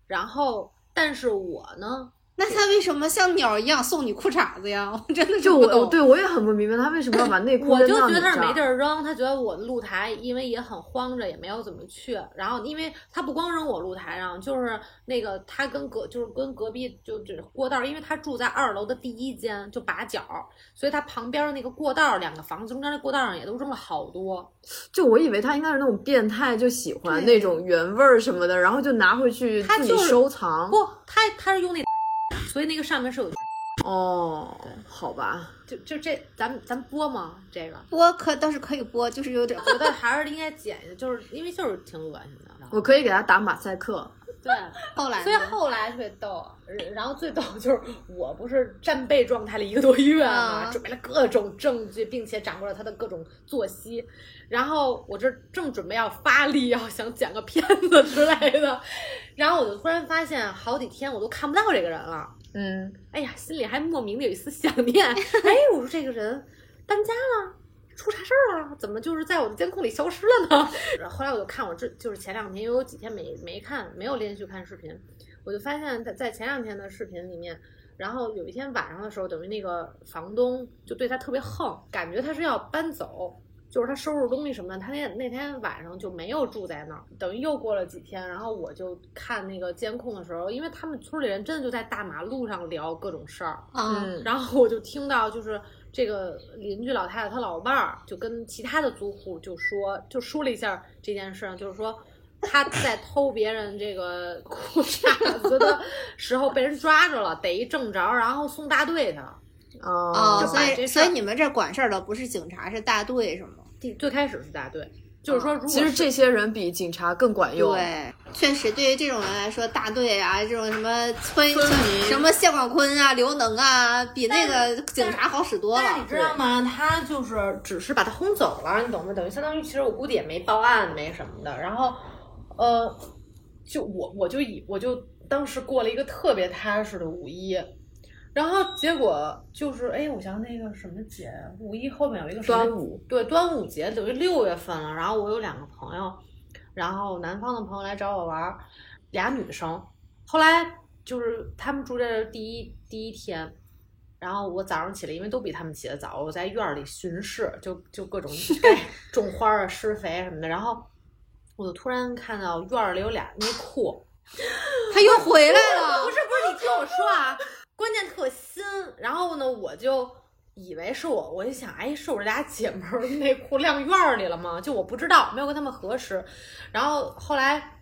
然后但是我呢，
那他为什么像鸟一样送你裤衩子呀？我真的是
就我
不懂。
对我也很不明白他为什么要把内裤
我就觉得没地儿扔，他觉得我的露台因为也很荒着，也没有怎么去。然后因为他不光扔我露台上，就是那个他跟隔就是跟隔壁就这过道，因为他住在二楼的第一间就把角儿，所以他旁边的那个过道儿两个房子中间的过道上也都扔了好多。
就我以为他应该是那种变态，就喜欢那种原味儿什么的，然后就拿回去自己
他就是
收藏。
不，他他是用那，所以那个上面是有
哦，好吧，
就就这咱们咱播吗？这个。
播可倒是可以播，就是有点
我觉得还是应该剪一下，就是因为就是挺恶心的。
我可以给他打马赛克。
对，
后来
所以后来特别逗，然后最逗就是我不是战备状态了一个多月嘛，
啊
准备了各种证据，并且掌握了他的各种作息，然后我这正准备要发力，要想剪个片子之类的，然后我就突然发现好几天我都看不到这个人了。
嗯，
哎呀，心里还莫名的有一丝想念。哎，我说这个人搬家了，出啥事儿了？怎么就是在我的监控里消失了呢？然后后来我就看我这就是前两天，因为我几天没没看，没有连续看视频，我就发现在在前两天的视频里面。然后有一天晚上的时候，等于那个房东就对他特别横，感觉他是要搬走，就是他收拾东西什么的。他那那天晚上就没有住在那儿，等于又过了几天，然后我就看那个监控的时候，因为他们村里人真的就在大马路上聊各种事儿，
啊，
嗯
然后我就听到就是这个邻居老太太她老伴儿就跟其他的租户就说就说了一下这件事，就是说他在偷别人这个裤衩子的时候被人抓着了，逮一正着，然后送大队去了。
哦
所以所以你们这管事儿的不是警察，是大队是吗？
第最开始是大队，就是说如果
其实这些人比警察更管用。
对，确实对于这种人来说，大队啊，这种什么村
村民
什么谢广坤啊、刘能啊，比那个警察好使多了
但你。知道吗？他就是只是把他轰走了，你懂吗？等于相当于其实我估计也没报案，没什么的。然后，呃，就我我就以我就当时过了一个特别踏实的五一，然后结果就是哎，我想那个什么节，五一后面有一个
端午，
对，端午节等于六月份了。然后我有两个朋友，然后南方的朋友来找我玩儿，俩女生。后来就是他们住这儿第一第一天，然后我早上起来，因为都比他们起得早，我在院儿里巡视，就就各种 种花儿啊、施肥什么的。然后我就突然看到院儿里有俩内裤，
他又回来了
不，是不是，你听我说啊，关键特新。然后呢，我就以为是我，我就想，哎，是我这俩姐们儿内裤晾院里了吗？就我不知道，没有跟他们核实。然后后来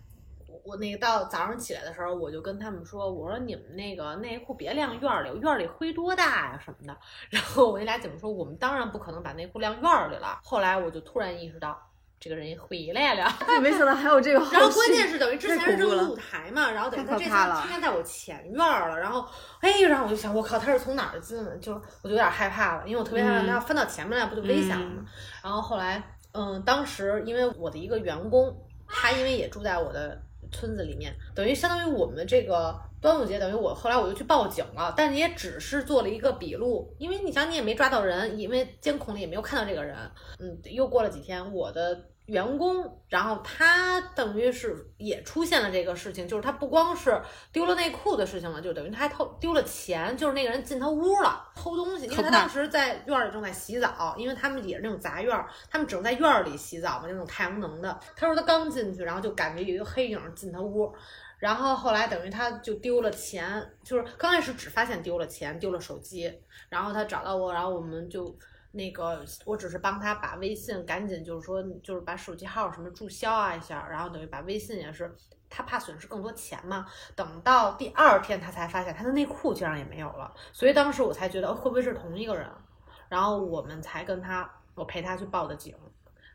我那个到早上起来的时候，我就跟他们说，我说你们那个内裤别晾院儿里，院里灰多大呀什么的。然后我那俩姐们说，我们当然不可能把内裤晾院里了。后来我就突然意识到。这个人回来了，
没想到还有这个。
然后关键是等于之前是露台嘛，然后等于他这次出现在我前院儿了，然后哎，然后我就想，我靠，他是从哪儿进的？就我就有点害怕了，因为我特别害怕他要翻到前面来，不就危险了吗？然后后来，嗯，当时因为我的一个员工，他因为也住在我的村子里面，等于相当于我们这个端午节，等于我后来我就去报警了，但也只是做了一个笔录，因为你想你也没抓到人，因为监控里也没有看到这个人。嗯，又过了几天，我的。员工，然后他等于是也出现了这个事情，就是他不光是丢了内裤的事情了，就等于他还偷丢了钱，就是那个人进他屋了偷东西，因为他当时在院儿里正在洗澡，因为他们也是那种杂院儿，他们只能在院儿里洗澡嘛，那种太阳能的。他说他刚进去，然后就感觉有一个黑影进他屋，然后后来等于他就丢了钱，就是刚开始只发现丢了钱，丢了手机，然后他找到我，然后我们就。那个，我只是帮他把微信赶紧，就是说，就是把手机号什么注销啊一下，然后等于把微信也是，他怕损失更多钱嘛。等到第二天，他才发现他的内裤竟然也没有了，所以当时我才觉得会不会是同一个人，然后我们才跟他，我陪他去报的警，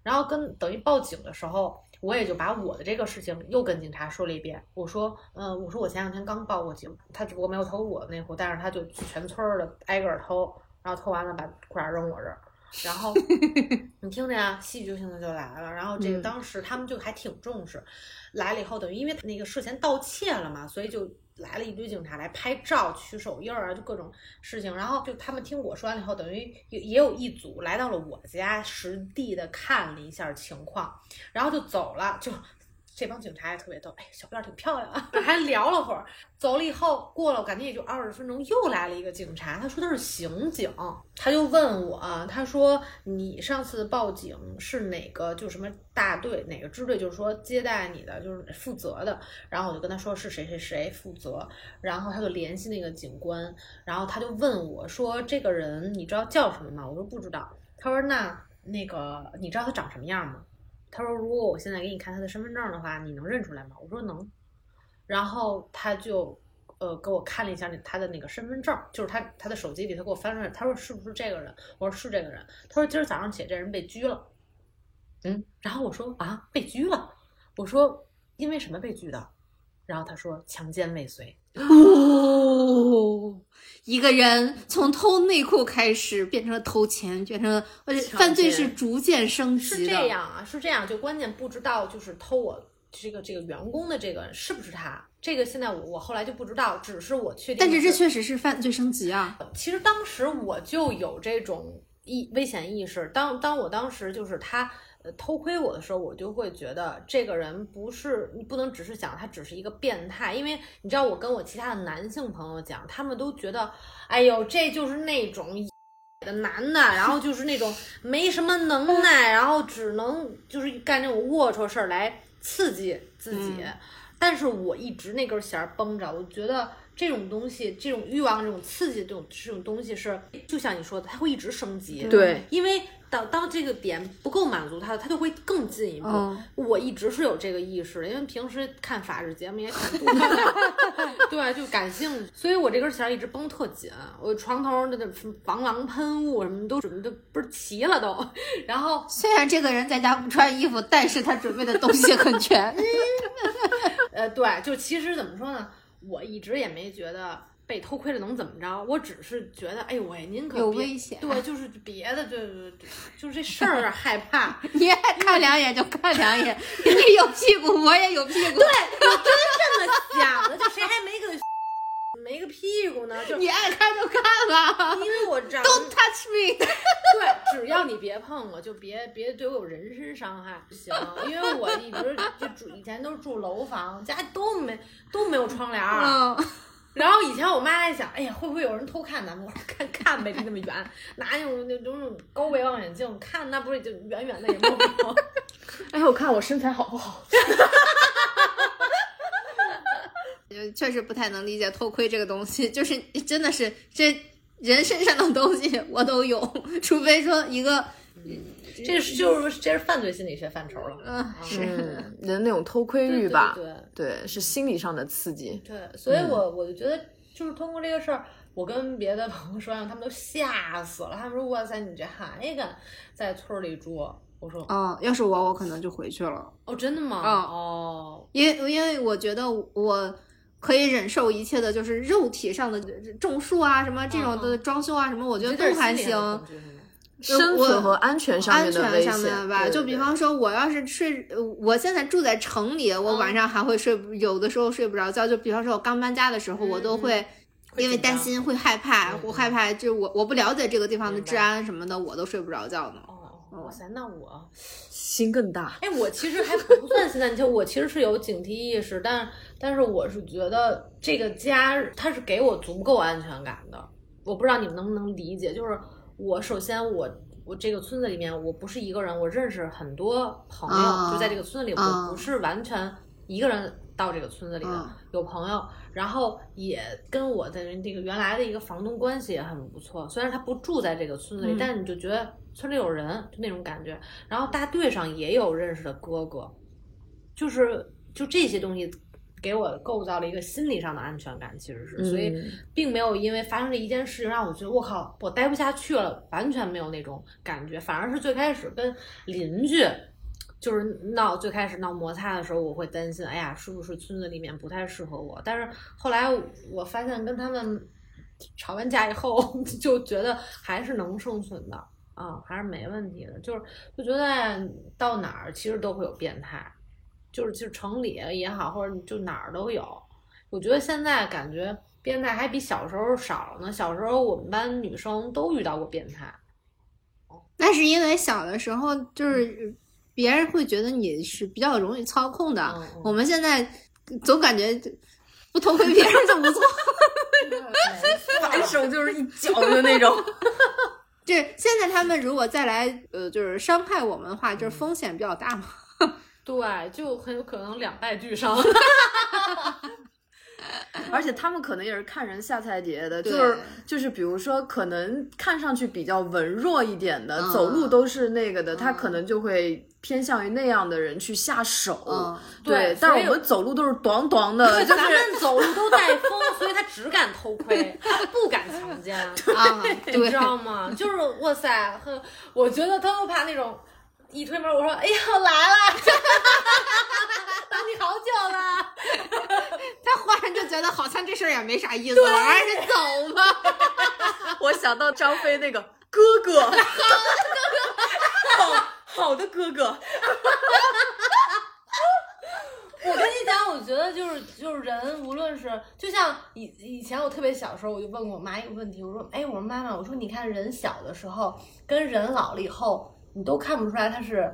然后跟等于报警的时候，我也就把我的这个事情又跟警察说了一遍，我说，嗯，我说我前两天刚报过警，他只不过没有偷我的内裤，但是他就全村儿的挨个儿偷。然后偷完了，把裤衩扔我这儿，然后 你听着呀，戏剧性的就来了。然后这个当时他们就还挺重视，来了以后等于因为那个涉嫌盗窃了嘛，所以就来了一堆警察来拍照、取手印儿啊，就各种事情。然后就他们听我说完了以后，等于也也有一组来到了我家实地的看了一下情况，然后就走了，就。这帮警察也特别逗，哎，小辫儿挺漂亮啊，还聊了会儿。走了以后，过了我感觉也就二十分钟，又来了一个警察，他说他是刑警，他就问我，他说你上次报警是哪个，就什么大队哪个支队，就是说接待你的，就是负责的。然后我就跟他说是谁谁谁负责，然后他就联系那个警官，然后他就问我说这个人你知道叫什么吗？我说不知道。他说那那个你知道他长什么样吗？他说：“如果我现在给你看他的身份证的话，你能认出来吗？”我说：“能。”然后他就呃给我看了一下那他的那个身份证，就是他他的手机里他给我翻出来，他说：“是不是这个人？”我说：“是这个人。”他说：“今儿早上起这人被拘了。”嗯，然后我说：“啊，被拘了？”我说：“因为什么被拘的？”然后他说：“强奸未遂。”
哦，一个人从偷内裤开始变成了偷钱，变成了而且犯罪是逐渐升级的。
是这样啊，是这样，就关键不知道就是偷我这个这个员工的这个是不是他？这个现在我我后来就不知道，只是我确定。
但是这确实是犯罪升级啊！
其实当时我就有这种意危险意识，当当我当时就是他。呃，偷窥我的时候，我就会觉得这个人不是你不能只是想他只是一个变态，因为你知道我跟我其他的男性朋友讲，他们都觉得，哎呦，这就是那种的男的，然后就是那种 没什么能耐，然后只能就是干这种龌龊事儿来刺激自己。但是我一直那根弦儿绷着，我觉得这种东西，这种欲望，这种刺激，这种这种东西是，就像你说的，它会一直升级。
对，
因为。当当这个点不够满足他，他就会更进一步。我一直是有这个意识的，因为平时看法制节目也挺多了，对，就感兴趣，所以我这根弦一直绷特紧。我床头的那防狼喷雾什么都准备都不是齐了都。然后
虽然这个人在家不穿衣服，但是他准备的东西很全。
呃，对，就其实怎么说呢，我一直也没觉得。被偷窥了能怎么着？我只是觉得，哎呦喂，您可
有危险。
对，就是别的，对对对，就是这事儿害怕。
你爱看两眼就看两眼，你有屁股，我也有屁股。
对，我真这么想的，就谁还没个没个屁股呢？就
你爱看就看吧，
因为我长。
Don't touch me。
对，只要你别碰我，就别别对我有人身伤害，行？因为我一直就住以前都是住楼房，家都没都没有窗帘。
嗯。
然后以前我妈还想，哎呀，会不会有人偷看咱们？我说看看呗，离那么远，拿那种那种高倍望远镜看，那不是就远远的也摸不着。
哎，我看我身材好不好？
确实不太能理解偷窥这个东西，就是真的是这人身上的东西我都有，除非说一个，
这是就是这是犯罪心理学范畴了。
嗯，是，
嗯，人那种偷窥欲吧，
对对
对，是心理上的刺激。
对，所以我我就觉得，就是通过这个事儿，我跟别的朋友说完，他们都吓死了。他们说：“哇塞，你这还敢在村里住？”我说
哦，要是我，我可能就回去了，：“
哦，真的吗？
啊
哦，
因为因为我觉得我。可以忍受一切的，就是肉体上的种树啊，什么这种的装修啊，什么我觉得都还行。
生存和安全上面的
安全上面吧，就比方说，我要是睡，我现在住在城里，我晚上还会睡，有的时候睡不着觉。就比方说，我刚搬家的时候，我都会因为担心，会害怕，我害怕，就我我不了解这个地方的治安什么的，我都睡不着觉呢。
哦，哇塞，那我
心更大。
哎，我其实还不算心淡，就我其实是有警惕意识，但但是我是觉得这个家它是给我足够安全感的。我不知道你们能不能理解，就是。我首先，我我这个村子里面，我不是一个人，我认识很多朋友，
啊、
就在这个村子里，
啊、
我不是完全一个人到这个村子里的，
啊、
有朋友，然后也跟我的这个原来的一个房东关系也很不错。虽然他不住在这个村子里，
嗯、
但你就觉得村里有人，就那种感觉。然后大队上也有认识的哥哥，就是就这些东西。给我构造了一个心理上的安全感，其实是，所以并没有因为发生了一件事情让我觉得我靠，我待不下去了，完全没有那种感觉，反而是最开始跟邻居就是闹，最开始闹摩擦的时候，我会担心，哎呀，是不是村子里面不太适合我？但是后来我发现跟他们吵完架以后，就觉得还是能生存的啊，还是没问题的，就是就觉得到哪儿其实都会有变态。就是就是城里也好，或者就哪儿都有。我觉得现在感觉变态还比小时候少了呢。小时候我们班女生都遇到过变态。
那是因为小的时候就是别人会觉得你是比较容易操控的。我们现在总感觉不偷窥别人就不错，
反手就是一脚的那种。
这现在他们如果再来呃，就是伤害我们的话，就是风险比较大嘛。
对，就很有可能两败俱伤。
而且他们可能也是看人下菜碟的，就是就是，比如说可能看上去比较文弱一点的，
嗯、
走路都是那个的，
嗯、
他可能就会偏向于那样的人去下手。
嗯、
对，但是我们走路都是短短的，就是
咱们走路都带风，所以他只敢偷窥，他不敢强奸。
啊，
你知道吗？就是哇塞，很，我觉得他都怕那种。一推门，我说：“哎呀，来了，等你好久了。”
他忽然就觉得好像这事儿也没啥意思了，还是走吧。
我想到张飞那个哥哥，好的哥哥，好好的哥哥。
我跟你讲，我觉得就是就是人，无论是就像以以前我特别小时候，我就问过我妈一个问题，我说：“哎，我说妈妈，我说你看人小的时候跟人老了以后。”你都看不出来他是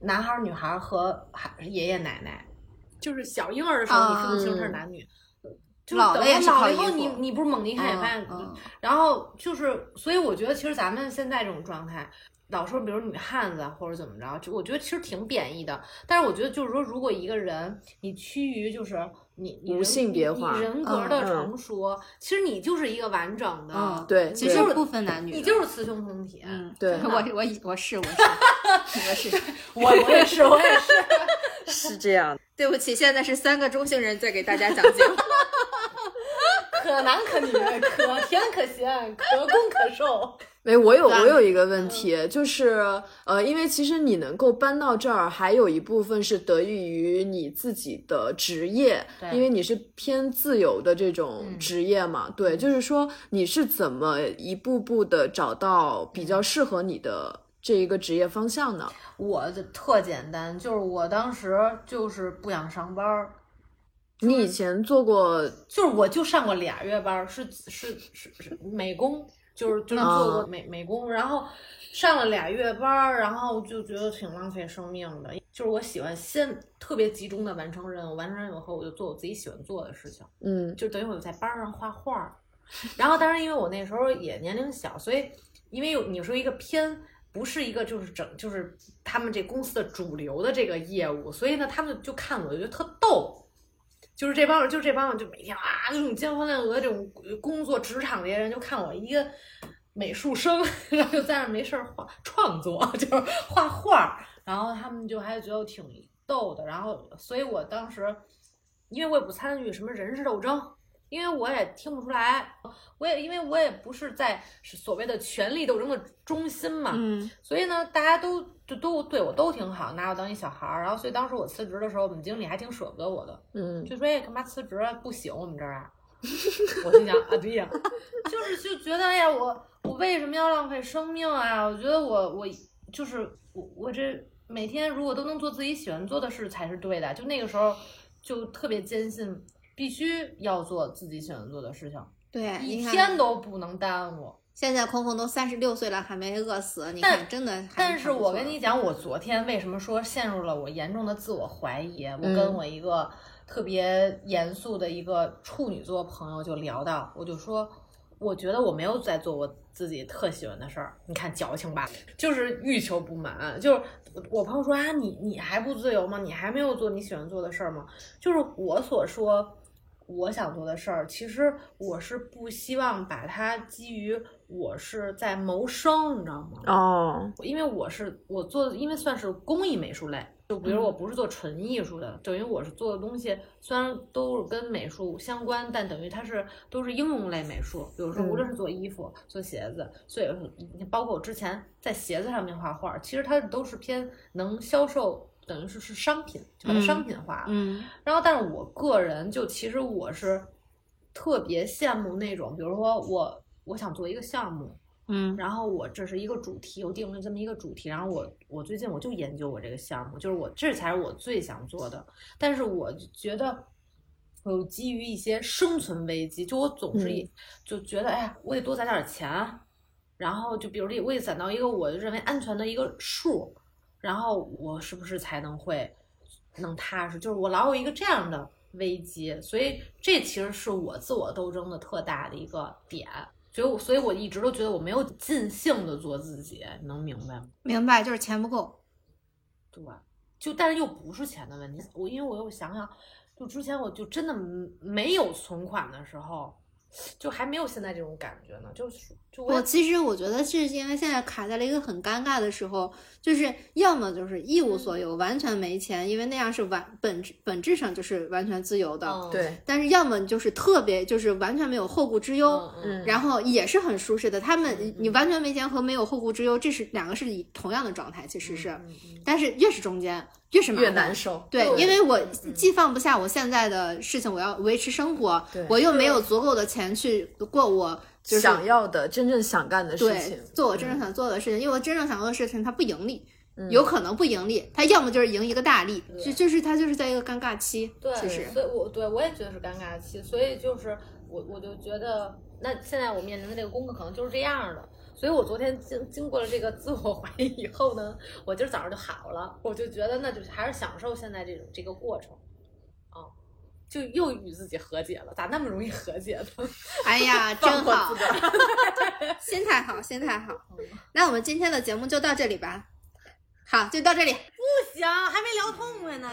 男孩、女孩和还爷爷奶奶，就是小婴儿的时候你分不清他是男女，就
老了也是
老了以后你你不是猛的一看也发现，
嗯、
然后就是所以我觉得其实咱们现在这种状态，老说比如女汉子或者怎么着，就我觉得其实挺贬义的。但是我觉得就是说，如果一个人你趋于就是你你
无性别化，
你人格的成熟，
嗯、
其实你就是一个完整的，
嗯、
对，
其实不分男女，
你就是雌雄同体。
嗯，
对，
我我我是我是 我是
我我也是我也是
是这样。
对不起，现在是三个中性人在给大家讲解。
可男可女，可甜可咸，可攻可受。
没，我有我有一个问题，就是呃，因为其实你能够搬到这儿，还有一部分是得益于你自己的职业，因为你是偏自由的这种职业嘛。
嗯、
对，就是说你是怎么一步步的找到比较适合你的这一个职业方向呢？
我的特简单，就是我当时就是不想上班儿。
你以前做过，
就是我就上过俩月班，是是是是美工，就是就是做过美、
嗯、
美工，然后上了俩月班，然后就觉得挺浪费生命的。就是我喜欢先特别集中的完成任务，完成任务后我就做我自己喜欢做的事情，
嗯，
就等于我在班上画画。然后当然因为我那时候也年龄小，所以因为有你说一个偏。不是一个就是整就是他们这公司的主流的这个业务，所以呢，他们就看我就觉得特逗。就是这帮人，就这帮人，就每天啊，这种焦头烂额这种工作职场的人，就看我一个美术生，然后就在那没事儿画创作，就是画画，然后他们就还觉得我挺逗的，然后所以我当时，因为我也不参与什么人事斗争。因为我也听不出来，我也因为我也不是在所谓的权力斗争的中心嘛，
嗯
所以呢，大家都就都对我都挺好，拿我当一小孩儿。然后，所以当时我辞职的时候，我们经理还挺舍不得我的，
嗯
就说：“哎，干嘛辞职啊？不行，我们这儿啊。”我心想啊，对呀，就是就觉得哎呀，我我为什么要浪费生命啊？我觉得我我就是我我这每天如果都能做自己喜欢做的事才是对的。就那个时候就特别坚信，必须要做自己喜欢做的事情，
对，
一天都不能耽误。
现在空空都三十六岁了，还没饿死，你
但
看真的
但是我跟你讲，我昨天为什么说陷入了我严重的自我怀疑？我跟
嗯
我一个特别严肃的一个处女座朋友就聊到，我就说，我觉得我没有在做我自己特喜欢的事儿。你看矫情吧，就是欲求不满。就是我朋友说啊，你你还不自由吗？你还没有做你喜欢做的事儿吗？就是我所说。我想做的事儿，其实我是不希望把它基于我是在谋生，你知道吗？
哦，
因为我是我做的，因为算是工艺美术类，就比如我不是做纯艺术的，等于我是做的东西虽然都是跟美术相关，但等于它是都是应用类美术。比如说，无论是做衣服、做鞋子，所以你包括我之前在鞋子上面画画，其实它都是偏能销售，等于是是商品，就把它
嗯
商品化了。
嗯
然后，但是我个人就其实我是特别羡慕那种，比如说我我想做一个项目，
嗯
然后我这是一个主题，我定了这么一个主题，然后我我最近我就研究我这个项目，就是我这才是我最想做的，但是我觉得。有基于一些生存危机，就我总是一、就觉得，哎呀，我得多攒点钱，然后就比如这我得攒到一个我认为安全的一个数，然后我是不是才能会能踏实？就是我老有一个这样的危机，所以这其实是我自我斗争的特大的一个点。所以我，所以我一直都觉得我没有尽兴的做自己，你能明白吗？
明白，就是钱不够。
对，就但是又不是钱的问题。我因为我又想想，就之前我就真的没有存款的时候，就还没有现在这种感觉呢。就是就我
我其实我觉得是因为现在卡在了一个很尴尬的时候，就是要么就是一无所有，完全没钱，因为那样是完本质本质上就是完全自由的。
嗯
对，
但是要么就是特别就是完全没有后顾之忧，然后也是很舒适的。他们你完全没钱和没有后顾之忧，这是两个是以同样的状态，其实是，但是越是中间越是麻
越难受。
对，
对。
因为我既放不下我现在的事情，我要维持生活
对，
我又没有足够的钱去过我就是
想要的、真正想干的事情，
做我真正想做的事情，因为我真正想做的事情它不盈利，
嗯。
有可能不盈利，它要么就是赢一个大利，就就是它就是在一个尴尬期，
对，
其实。
所以我对我也觉得是尴尬期，所以就是我我就觉得，那现在我面临的这个功课可能就是这样的。所以我昨天经经过了这个自我怀疑以后呢，我今儿早上就好了，我就觉得那就还是享受现在这种这个过程，啊，就又与自己和解了，咋那么容易和解呢？
哎呀，真好心态好，心态好。那我们今天的节目就到这里吧，好，就到这里。
不行，还没聊痛快呢。